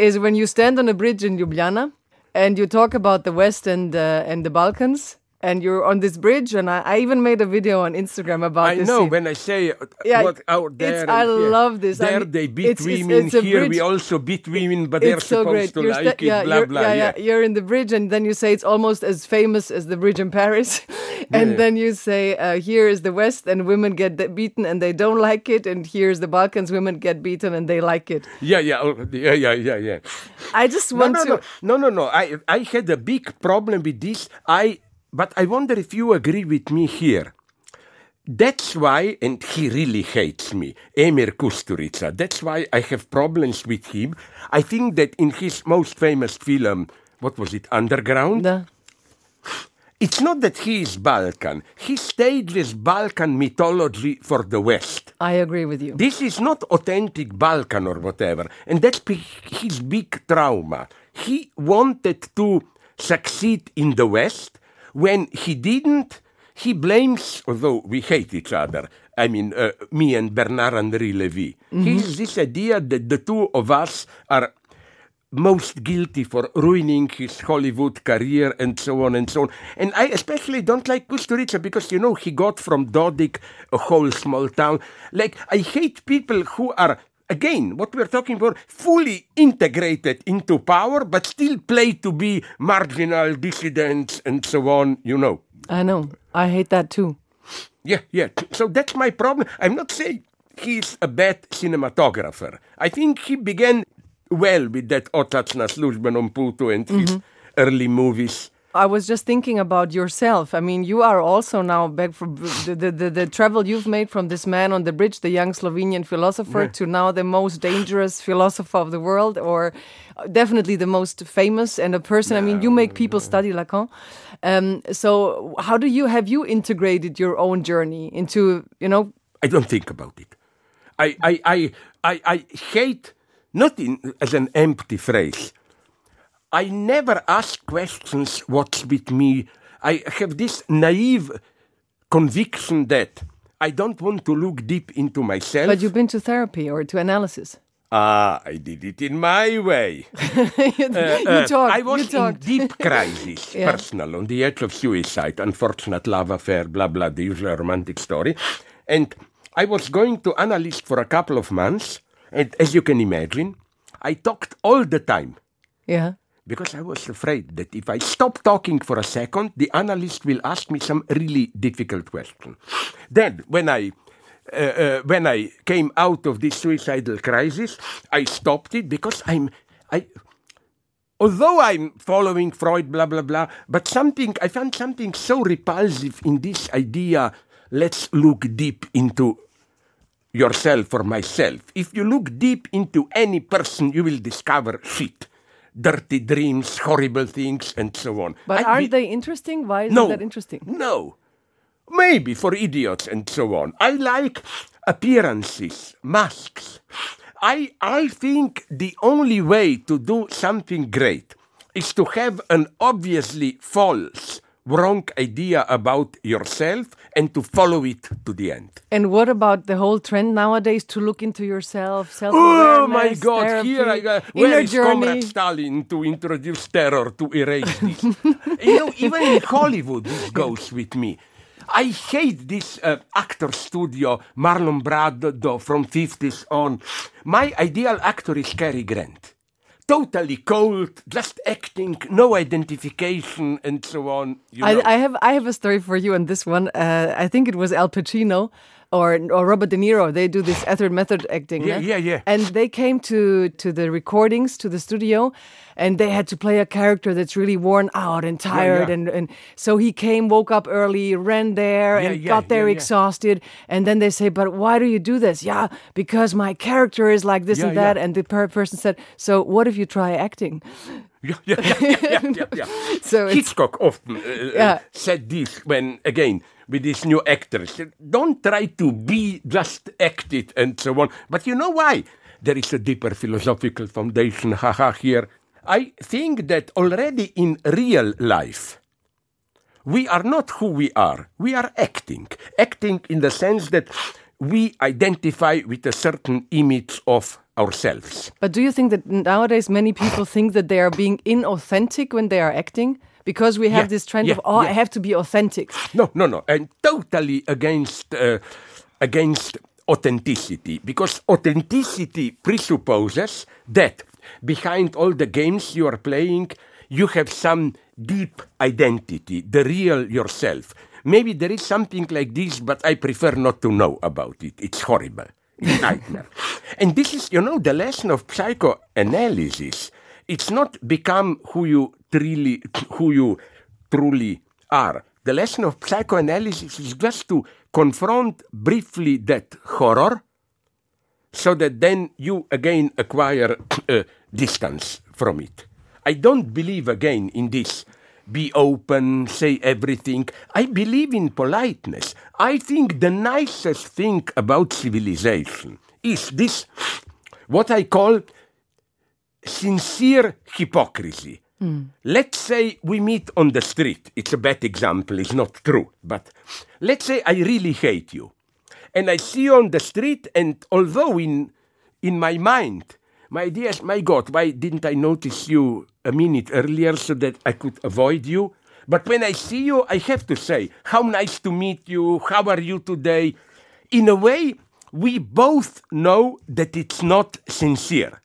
Is when you stand on a bridge in Ljubljana and you talk about the West and uh, and the Balkans, and you're on this bridge, and I, I even made a video on Instagram about I this. know scene. when I say uh, Yeah, what out there. it's- I here. love this. I There mean, they beat it's- it's- women. it's a here we also beat women, but they're so supposed great. to You're like it. yeah, blah blah. yeah, yeah. yeah. You're in the bridge, and then you say it's almost as famous as the bridge in Paris, and Yeah. then you say uh, here is the West, and women get beaten, and they don't like it, and here's the Balkans, women get beaten, and they like it. Yeah, yeah, oh, yeah, yeah, yeah, yeah. I just No, want no, to. no, no, no, no. I, I had a big problem with this. I, but I wonder if you agree with me here. That's why, and he really hates me, Emir Kusturica. That's why I have problems with him. I think that in his most famous film, what was it, Underground? Da. It's not that he is Balkan. He stages Balkan mythology for the West. I agree with you. This is not authentic Balkan or whatever. And that's his big trauma. He wanted to succeed in the West. When he didn't, he blames, although we hate each other, I mean, uh, me and Bernard Henri Levy. He has this idea that the two of us are most guilty for ruining his Hollywood career and so on and so on. And I especially don't like Kusturica because, you know, he got from Dodik a whole small town. Like, I hate people who are, again, what we're talking about, fully integrated into power, but still play to be marginal dissidents and so on, you know. I know. I hate that too. Yeah, yeah. So that's my problem. I'm not saying he's a bad cinematographer. I think he began well with that Otac na službenom on putu and his mm-hmm. early movies. I was just thinking about yourself. I mean, you are also now back from the, the, the, the travel you've made from this man on the bridge, the young Slovenian philosopher, to now the most dangerous philosopher of the world, or definitely the most famous and a person. I mean, you make people study Lacan. Um, so, how do you have you integrated your own journey into, you know, I don't think about it. I, I, I, I, I hate, not in, as an empty phrase. I never ask questions what's with me. I have this naive conviction that I don't want to look deep into myself. But you've been to therapy or to analysis. Ah, I did it in my way. you, Uh, talked. I was you in deep crisis, Yeah. personal, on the edge of suicide, unfortunate love affair, blah blah, the usual romantic story. And I was going to analyst for a couple of months, and as you can imagine, I talked all the time Yeah. Because I was afraid that if I stop talking for a second, the analyst will ask me some really difficult question. Then, when I uh, uh, when I came out of this suicidal crisis, I stopped it because I'm I. Although I'm following Freud, blah blah blah, but something I found something so repulsive in this idea. Let's look deep into yourself or myself. If you look deep into any person, you will discover shit, dirty dreams, horrible things, and so on. But I aren't they interesting? Why is no, that interesting? No. Maybe for idiots and so on. I like appearances, masks. I, I think the only way to do something great is to have an obviously false, wrong idea about yourself and to follow it to the end. And what about the whole trend nowadays to look into yourself, self Oh my God! Here I go. Where is journey? Comrade Stalin to introduce terror to erase this? you know, even in Hollywood, this goes with me. I hate this uh, actor studio, Marlon Brando from 50s on. My ideal actor is Cary Grant. Totally cold, just acting, no identification, and so on. You know. I, I have I have a story for you on this one. Uh, I think it was Al Pacino or or Robert De Niro. They do this Ethard method acting. Yeah, yeah, yeah. And they came to to the recordings to the studio, and they had to play a character that's really worn out and tired. yeah. And and so he came, woke up early, ran there, Yeah, and yeah, got there yeah, yeah. exhausted. And then they say, "But why do you do this?" Yeah, because my character is like this Yeah, and that. yeah. And the per- person said, "So what if you try acting?" Yeah, yeah, yeah, yeah, yeah, yeah. So Hitchcock often uh, Yeah. uh, said this when, again, with these new actors, don't try to be just act it and so on. But you know why? There is a deeper philosophical foundation, haha, here. I think that already in real life, we are not who we are. We are acting. Acting in the sense that we identify with a certain image of ourselves. But do you think that nowadays many people think that they are being inauthentic when they are acting? Because we have Yeah, this trend yeah, of, oh, I have to be authentic. No, no, no. I'm totally against uh, against authenticity because authenticity presupposes that behind all the games you are playing, you have some deep identity, the real yourself. Maybe there is something like this, but I prefer not to know about it. It's horrible. It's nightmare. and this is, you know, the lesson of psychoanalysis. It's not become who you truly, who you truly are. The lesson of psychoanalysis is just to confront briefly that horror so that then you again acquire uh, distance from it. I don't believe again in this be open, say everything. I believe in politeness. I think the nicest thing about civilization is this what I call sincere hypocrisy. Hmm. Let's say we meet on the street. It's a bad example, it's not true. But let's say I really hate you. And I see you on the street, and although in, in my mind, my idea is, my God, why didn't I notice you a minute earlier so that I could avoid you? But when I see you, I have to say, how nice to meet you, how are you today? In a way, we both know that it's not sincere.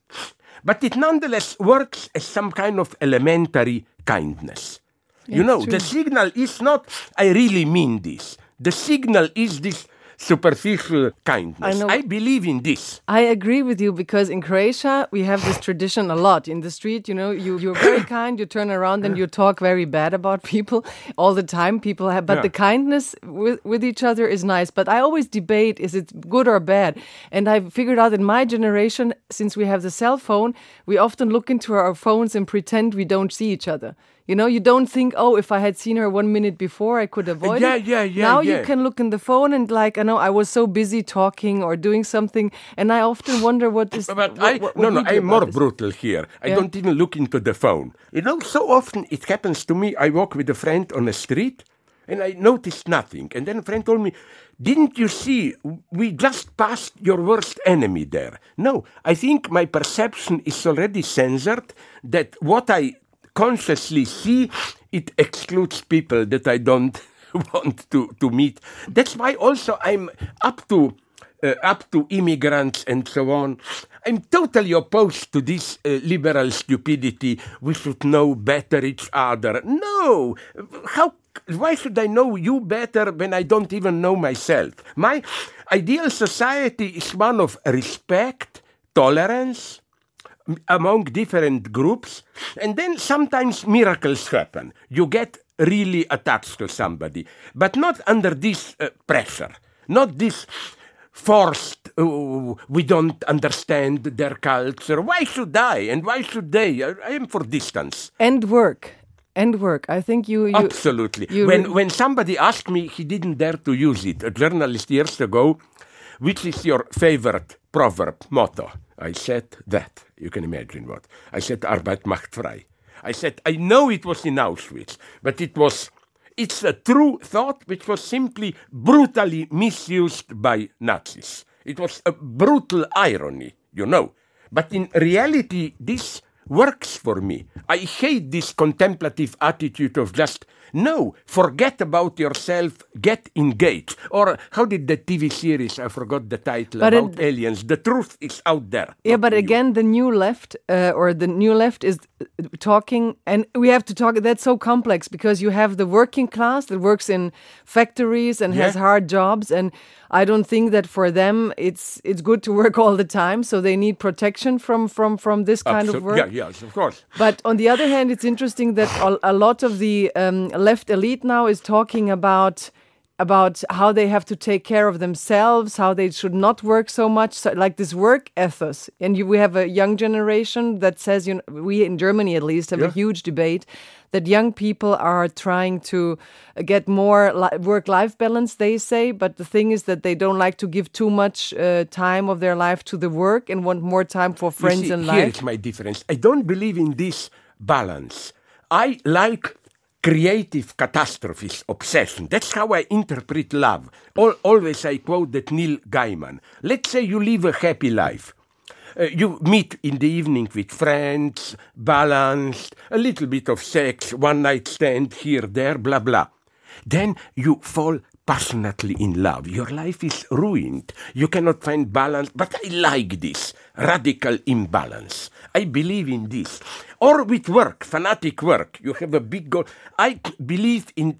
But it nonetheless works as some kind of elementary kindness. you know, the signal is not, I really mean this. The signal is this superficial kindness. know. I believe in this. I agree with you because in Croatia we have this tradition a lot. In the street, you know, you, you're very kind, you turn around and you talk very bad about people all the time. People have, but Yeah. the kindness with, with each other is nice. But I always debate is it good or bad? And I figured out in my generation, since we have the cell phone, we often look into our phones and pretend we don't see each other. You know, you don't think, oh, if I had seen her one minute before, I could avoid Yeah, it. yeah, yeah, Now yeah. Now you can look in the phone and like, I know I was so busy talking or doing something, and I often wonder what is. But what, I, what- no, what no, do I'm more this. brutal here. I Yeah. don't even look into the phone. You know, so often it happens to me. I walk with a friend on the street and I noticed nothing. And then a friend told me, Didn't you see? We just passed your worst enemy there. No, I think my perception is already censored that what I consciously see, it excludes people that I don't want to, to meet. That's why also I'm up to uh, up to immigrants and so on. I'm totally opposed to this uh, liberal stupidity. We should know better each other. No, how? Why should I know you better when I don't even know myself? My ideal society is one of respect, tolerance, among different groups, and then sometimes miracles happen. You get really attached to somebody, but not under this uh, pressure, not this forced, "Oh, we don't understand their culture. Why should I? And why should they? I, I am for distance. And work. And work. I think you. you Absolutely. you when, when somebody asked me, he didn't dare to use it, a journalist years ago, which is your favorite proverb, motto? I said that. You can imagine what. I said, Arbeit macht frei. I said, I know it was in Auschwitz, but it was, it's a true thought which was simply brutally misused by Nazis. It was a brutal irony, you know. But in reality, this works for me. I hate this contemplative attitude of just, no, forget about yourself, get engaged. Or how did the TV series, I forgot the title, But about it- aliens, the truth is out there. Yeah, but you. again, the new left uh, or the new left is talking, and we have to talk. That's so complex because you have the working class that works in factories and has hard jobs, and I don't think that for them it's it's good to work all the time. So they need protection from from from this kind of work. Yeah, yes, of course. But on the other hand, it's interesting that a, a lot of the um, left elite now is talking about about how they have to take care of themselves, how they should not work so much, so, like this work ethos. And you, we have a young generation that says, you know, we in Germany at least have a huge debate that young people are trying to get more li- work-life balance. They say, but the thing is that they don't like to give too much uh, time of their life to the work and want more time for friends see, and here life. is my difference. I don't believe in this balance. I like creative catastrophes, obsession. That's how I interpret love. Al always I quote that Neil Gaiman. Let's say you live a happy life. Uh, you meet in the evening with friends, balanced, a little bit of sex, one night stand here, there, blah, blah. Then you fall passionately in love. Your life is ruined. You cannot find balance. But I like this radical imbalance. I believe in this. Or with work, fanatic work. You have a big goal. I believe in,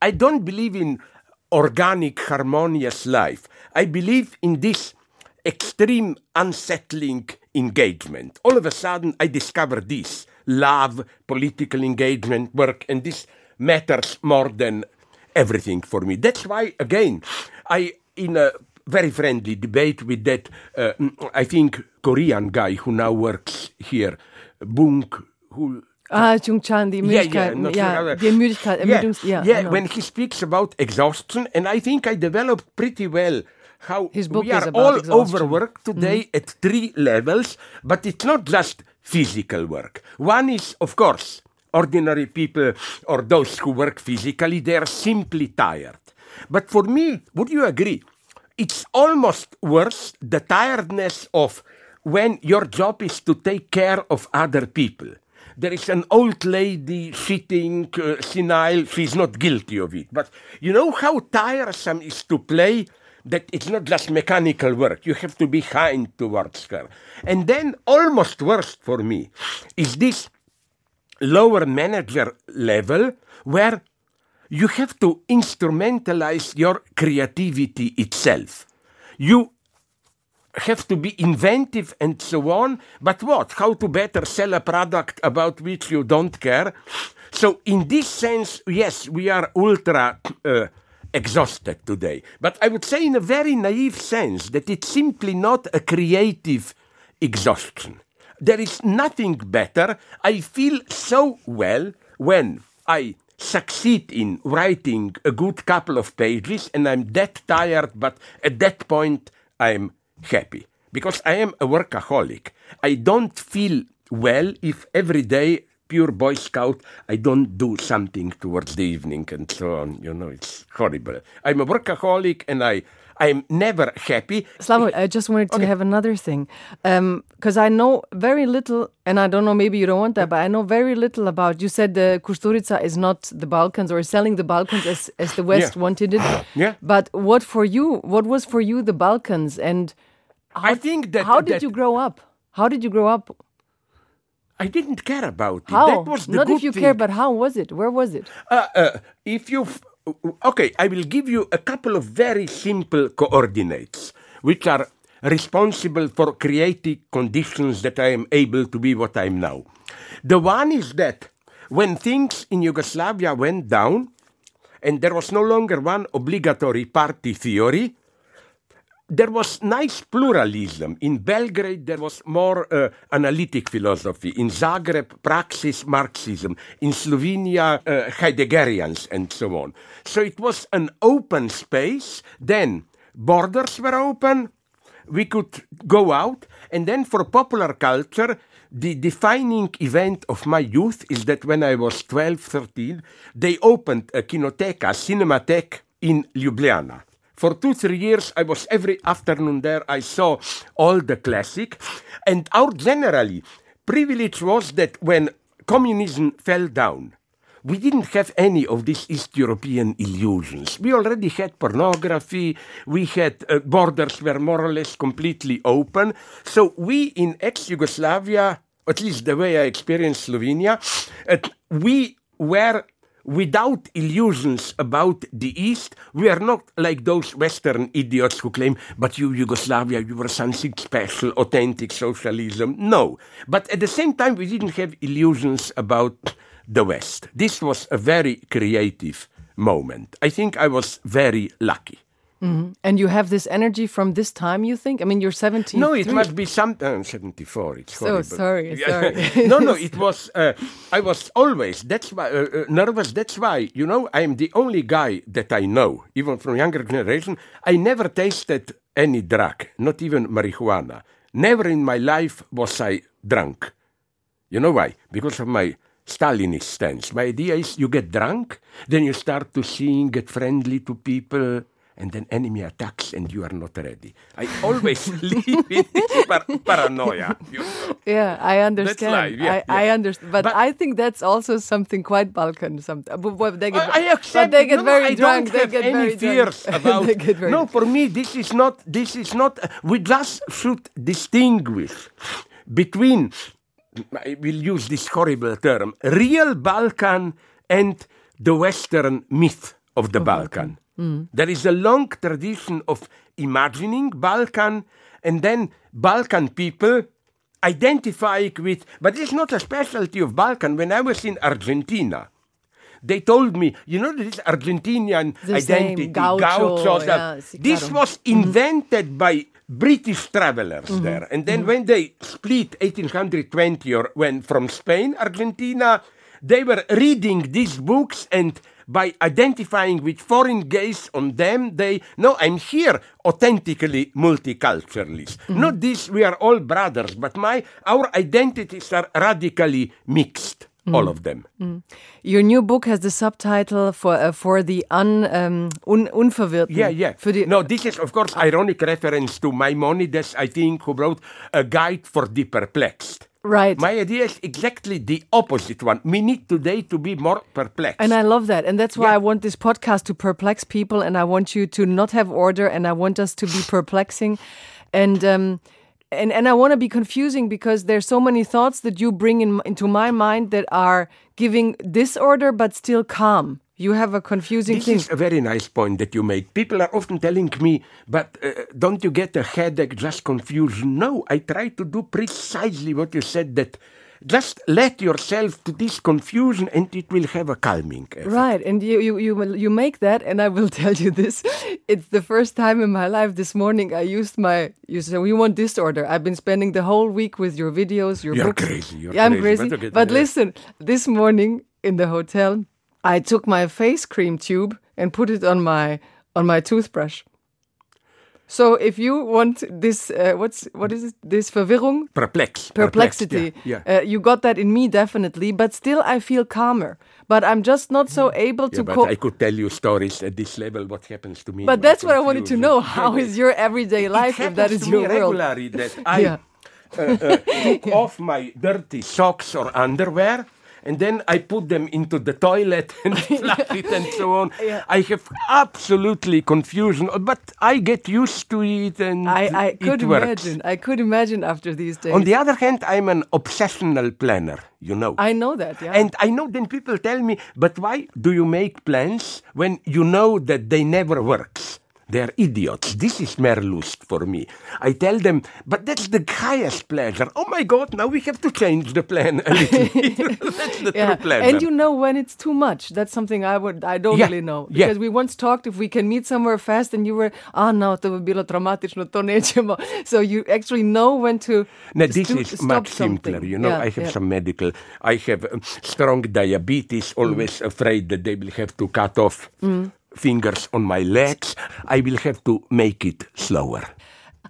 I don't believe in organic, harmonious life. I believe in this extreme, unsettling engagement. All of a sudden, I discover this love, political engagement, work, and this matters more than everything for me. That's why, again, I, in a very friendly debate with that, uh, I think, Korean guy who now works here, Bung, who Ah, Jung Chan, die yeah, yeah, not ja, sure how- die Müdigkeit. yeah, Ermüdungs- ja, yeah, I when he speaks about exhaustion, and I think I developed pretty well how His book we are all exhaustion. Mm-hmm. overworked today at three levels, but it's not just physical work. One is, of course, ordinary people or those who work physically, they are simply tired. But for me, would you agree? It's almost worse the tiredness of when your job is to take care of other people. There is an old lady sitting uh, senile, she's not guilty of it. But you know how tiresome is to play that it's not just mechanical work. You have to be kind towards her. And then, almost worst for me, is this lower manager level where you have to instrumentalize your creativity itself. You have to be inventive and so on, but what? How to better sell a product about which you don't care? So, in this sense, yes, we are ultra uh, exhausted today. But I would say, in a very naive sense, that it's simply not a creative exhaustion. There is nothing better. I feel so well when I succeed in writing a good couple of pages and I'm that tired, but at that point I'm happy because I am a workaholic. I don't feel well if every day pure Boy Scout, I don't do something towards the evening and so on. You know, it's horrible. I'm a workaholic and I I'm never happy. Slavo, I just wanted to Okay. have another thing. Because I know very little, and I don't know, maybe you don't want that, but I know very little about. You said the Kusturica is not the Balkans or selling the Balkans as, as the West Yeah. wanted it. Yeah. But what for you, what was for you the Balkans? And I think that how did that you grow up? How did you grow up? I didn't care about it. How? That was the not if you thing. care, but how was it? Where was it? Uh, uh, if you, okay, I will give you a couple of very simple coordinates, which are responsible for creating conditions that I am able to be what I am now. The one is that when things in Yugoslavia went down, and there was no longer one obligatory party theory, there was nice pluralism. In Belgrade, there was more uh, analytic philosophy. In Zagreb, praxis Marxism. In Slovenia, uh, Heideggerians, and so on. So it was an open space. Then borders were open. We could go out. And then for popular culture, the defining event of my youth is that when I was 12, 13, they opened a kinoteca, Cinematheque in Ljubljana. For two, three years, I was every afternoon there. I saw all the classic. And our generally privilege was that when communism fell down, we didn't have any of these East European illusions. We already had pornography, we had uh, borders were more or less completely open. So we in ex Yugoslavia, at least the way I experienced Slovenia, uh, we were without illusions about the East. We are not like those Western idiots who claim, but you, Yugoslavia, you were something special, authentic socialism. No. But at the same time, we didn't have illusions about the West. This was a very creative moment. I think I was very lucky. And you have this energy from this time, you think? I mean, you're 17. No, it must be some uh, 74. It's So horrible. sorry, sorry. no, no, it was. Uh, I was always. That's why uh, uh, nervous. That's why you know I am the only guy that I know, even from younger generation. I never tasted any drug, not even marijuana. Never in my life was I drunk. You know why? Because of my Stalinist stance. My idea is you get drunk, then you start to sing, get friendly to people, and then enemy attacks and you are not ready. I always live in par- paranoia. you know. Yeah, I understand. life, yeah, I, I understand. But, But- I think that's also something quite Balkan. Some, but, they get, I, accept. but they get no, very I drunk. Don't they have get any very fears drunk. about. they get very no, for me, this is not. This is not. We just should distinguish between. I will use this horrible term: real Balkan and the Western myth of the Balkan. Mm. There is a long tradition of imagining Balkan, and then Balkan people identifying with. But it's not a specialty of Balkan. When I was in Argentina, they told me, you know, this Argentinian The identity, gaucho, gauchos, yeah, this was mm-hmm. invented by British travelers Mm-hmm. there. And then mm-hmm. when they split 1820 or when from Spain, Argentina, they were reading these books and by identifying with foreign gaze on them, they no, I'm here authentically multiculturalist. Mm-hmm. Not this, we are all brothers, but my our identities are radically mixed, Mm. all of them. Your new book has the subtitle for uh, for the un, um, un unverwirrten. Yeah, yeah. Für die, no, this is of course ironic reference to Maimonides, I think, who wrote a guide for the perplexed. Right. My idea is exactly the opposite one. We need today to be more perplexed. And I love that. And that's why Yeah. I want this podcast to perplex people and I want you to not have order and I want us to be perplexing. And um and, and I want to be confusing because there's so many thoughts that you bring in, into my mind that are giving disorder but still calm. You have a confusing This thing. is a very nice point that you make. People are often telling me, but uh, don't you get a headache, just confusion? No, I try to do precisely what you said that just let yourself to this confusion and it will have a calming effect. Right, and you, you you you make that, and I will tell you this: it's the first time in my life. This morning, I used my you say you want disorder. I've been spending the whole week with your videos, your You're books. crazy, you're yeah, I'm crazy, crazy. but okay, But yeah. listen, this morning in the hotel, I took my face cream tube and put it on my on my toothbrush. So if you want this, uh, what's what is it? This Verwirrung, Perplex. perplexity. Yeah. yeah. Uh, you got that in me definitely, but still I feel calmer. But I'm just not so able Yeah, to but cope. I could tell you stories at this level. What happens to me? But that's what I wanted to know. Yeah, How yeah. is your everyday life it if that is to your me world? regularly that I Yeah. uh, uh, took off my dirty socks or underwear. And then I put them into the toilet and flush it and so on. Yeah. I have absolutely confusion, but I get used to it and I, I it could works. imagine. I could imagine after these days. On the other hand, I'm an obsessional planner, you know. I know that, yeah. And I know then people tell me, but why do you make plans when you know that they never works? They're idiots. This is Mehrlust for me. I tell them, but that's the highest pleasure. Oh my God, now we have to change the plan a little. that's the yeah. true pleasure. And you know when it's too much. That's something I would I don't Yeah, really know. yeah. Because we once talked if we can meet somewhere fast and you were ah no, to bi bilo traumatično, to nećemo. So you actually know when to Now, this sto- is much something. simpler. You know, Yeah, I have yeah. some medical. I have um, strong diabetes. Always afraid that they will have to cut off Mm. Fingers on my legs. I will have to make it slower.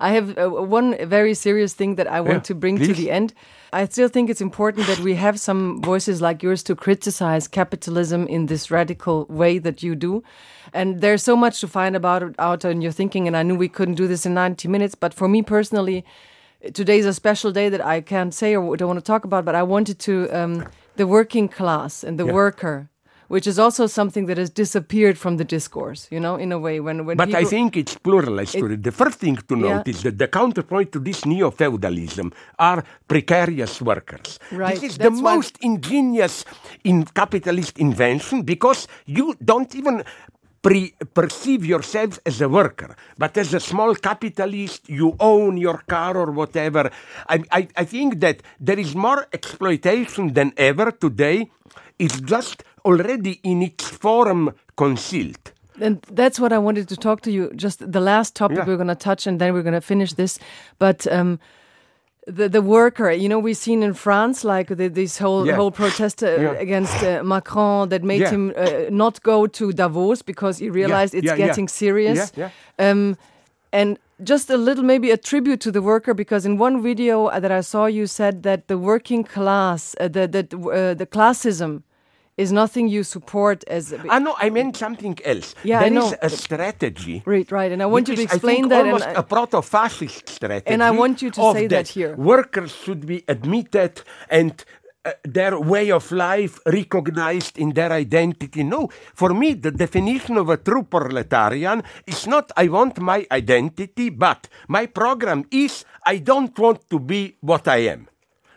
I have uh, one very serious thing that I want Yeah, to bring to the end. I still think it's important that we have some voices like yours to criticize capitalism in this radical way that you do. And there's so much to find about it out in your thinking. And I knew we couldn't do this in 90 minutes. But for me personally, today is a special day that I can't say or don't want to talk about. But I wanted to um, the working class and the Yeah. worker. Which is also something that has disappeared from the discourse, you know, in a way. When, when But I think it's pluralized. to it. The first thing to Yeah. note is that the counterpoint to this neo feudalism are precarious workers. Right, This is the that's why- most ingenious in capitalist invention because you don't even. Pre- perceive yourself as a worker, but as a small capitalist, you own your car or whatever. I, I, I think that there is more exploitation than ever today. It's just already in its form concealed. And that's what I wanted to talk to you. Just the last topic Yeah. we're going to touch, and then we're going to finish this. But um, the the worker, you know, we've seen in France like the, this whole Yeah. whole protest uh, Yeah. against uh, Macron that made Yeah. him uh, not go to Davos because he realized it's getting serious. Um, and just a little, maybe a tribute to the worker, because in one video that I saw, you said that the working class, uh, the the uh, the classism, is nothing you support as. Ah, know. I meant something else. Yeah, I know. is a strategy. Right, right, and I want you to I explain think, that. almost and, a proto-fascist strategy. And I want you to say that here. Workers should be admitted and uh, their way of life recognized in their identity. No, for me, the definition of a true proletarian is not I want my identity, but my program is I don't want to be what I am.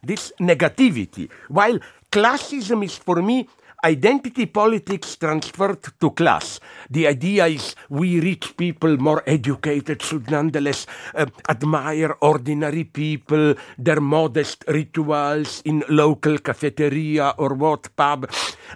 This negativity. While classism is for me identity politics transferred to class. The idea is we rich people, more educated, should nonetheless uh, admire ordinary people, their modest rituals in local cafeteria or what pub.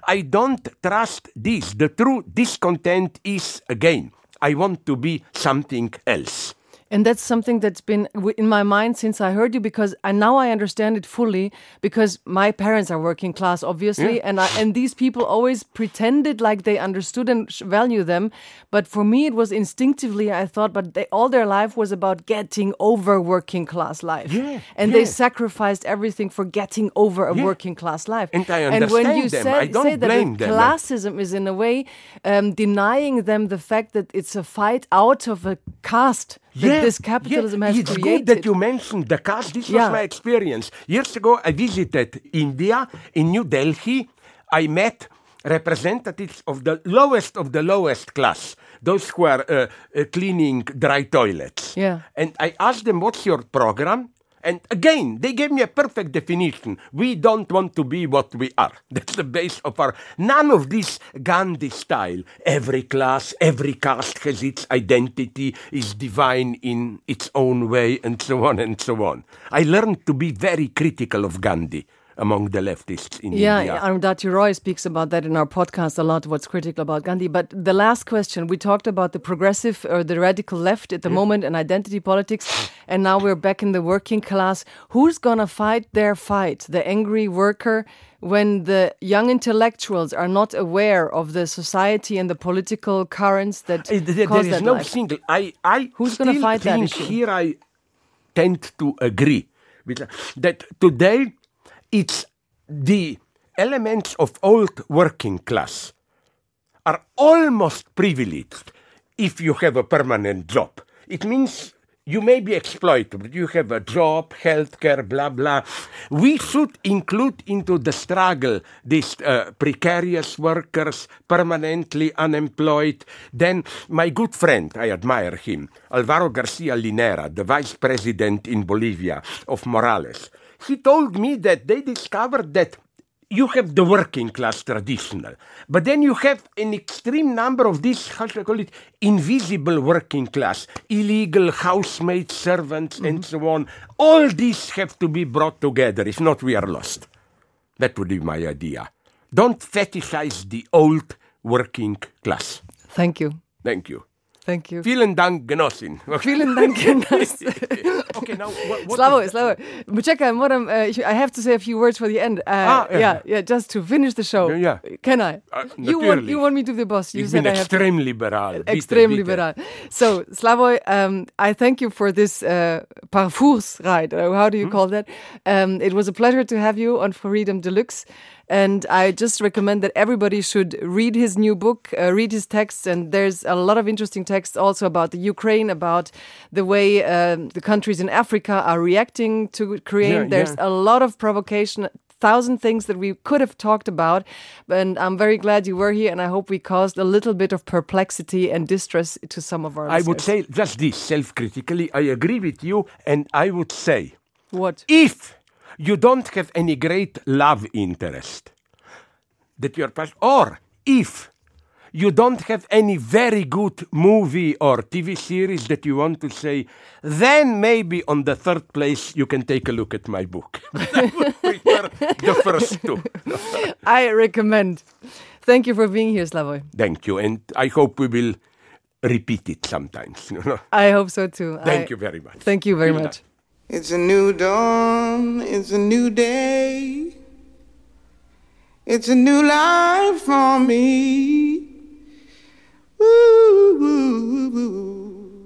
I don't trust this. The true discontent is again, I want to be something else. And that's something that's been in my mind since I heard you because I now I understand it fully because my parents are working class obviously and I, and these people always pretended like they understood and value them but for me it was instinctively I thought but they, all their life was about getting over working class life Yeah, and they sacrificed everything for getting over a Yeah. working class life And I and when you understand them. said, I don't say that blame the them. classism is in a way um, denying them the fact that it's a fight out of a caste that this capitalism has it's created. good that you mentioned the caste. This Yeah. was my experience. Years ago, I visited India in New Delhi. I met representatives of the lowest of the lowest class, those who are uh, uh, cleaning dry toilets. Yeah. And I asked them, What's your program? And again, they gave me a perfect definition. We don't want to be what we are. That's the base of our. None of this Gandhi style. Every class, every caste has its identity, is divine in its own way, and so on and so on. I learned to be very critical of Gandhi among the leftists in yeah, India. Yeah, Arundhati Roy speaks about that in our podcast a lot, what's critical about Gandhi. But the last question, we talked about the progressive or the radical left at the moment and identity politics, and now we're back in the working class. Who's going to fight their fight? The angry worker when the young intellectuals are not aware of the society and the political currents that there- cause there is that no life. single. I, I Who's gonna still fight that think issue? Here I tend to agree with that. Today, it's the elements of old working class are almost privileged if you have a permanent job. It means you may be exploited, you have a job, healthcare, blah blah. We should include into the struggle these uh, precarious workers, permanently unemployed. Then my good friend, I admire him, Alvaro Garcia Linera, the vice president in Bolivia of Morales. He told me that they discovered that you have the working class traditional, but then you have an extreme number of these, how should I call it, invisible working class, illegal housemaid servants, and mm-hmm. so on. All these have to be brought together. If not, we are lost. That would be my idea. Don't fetishize the old working class. Thank you. Thank you. Thank you. Vielen Dank, Genossin. Vielen Dank, Jonas. okay, now what, what Slavo, is- Slavo. Mucheka, moram, uh, I have to say a few words for the end. Uh, Ah, yeah. yeah, yeah, just to finish the show. Yeah. Can I? Uh, you want you want me to be the boss? You Ich bin said I have to. extrem liberal. Extrem bitte. liberal. So, Slavoj, um, I thank you for this uh, parcours ride. How do Hmm? you call that? Um, it was a pleasure to have you on Freedom Deluxe. And I just recommend that everybody should read his new book, uh, read his texts. And there's a lot of interesting texts also about the Ukraine, about the way um, the countries in Africa are reacting to Ukraine. Yeah, there's yeah. a lot of provocation thousand things that we could have talked about. And I'm very glad you were here, and I hope we caused a little bit of perplexity and distress to some of our I listeners. would say just this self critically. I agree with you, and I would say what? if you don't have any great love interest that you're pas- or if you don't have any very good movie or TV series that you want to say, then maybe on the third place you can take a look at my book. I the first two. I recommend. Thank you for being here, Slavoj. Thank you, and I hope we will repeat it sometimes. I hope so too. Thank I- you very much. Thank you very much. It's a new dawn, it's a new day. It's a new life for me.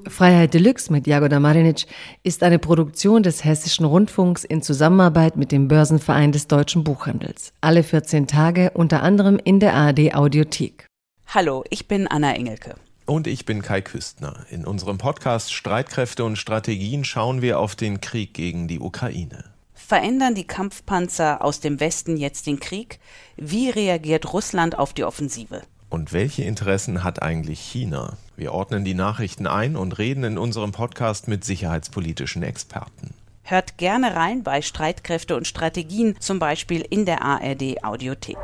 Freiheit Deluxe mit Jagoda Marinic ist eine Produktion des Hessischen Rundfunks in Zusammenarbeit mit dem Börsenverein des deutschen Buchhandels. Alle 14 Tage unter anderem in der ARD Audiothek. Hallo, ich bin Anna Engelke. Und ich bin Kai Küstner. In unserem Podcast Streitkräfte und Strategien schauen wir auf den Krieg gegen die Ukraine. Verändern die Kampfpanzer aus dem Westen jetzt den Krieg? Wie reagiert Russland auf die Offensive? Und welche Interessen hat eigentlich China? Wir ordnen die Nachrichten ein und reden in unserem Podcast mit sicherheitspolitischen Experten. Hört gerne rein bei Streitkräfte und Strategien, zum Beispiel in der ARD Audiothek.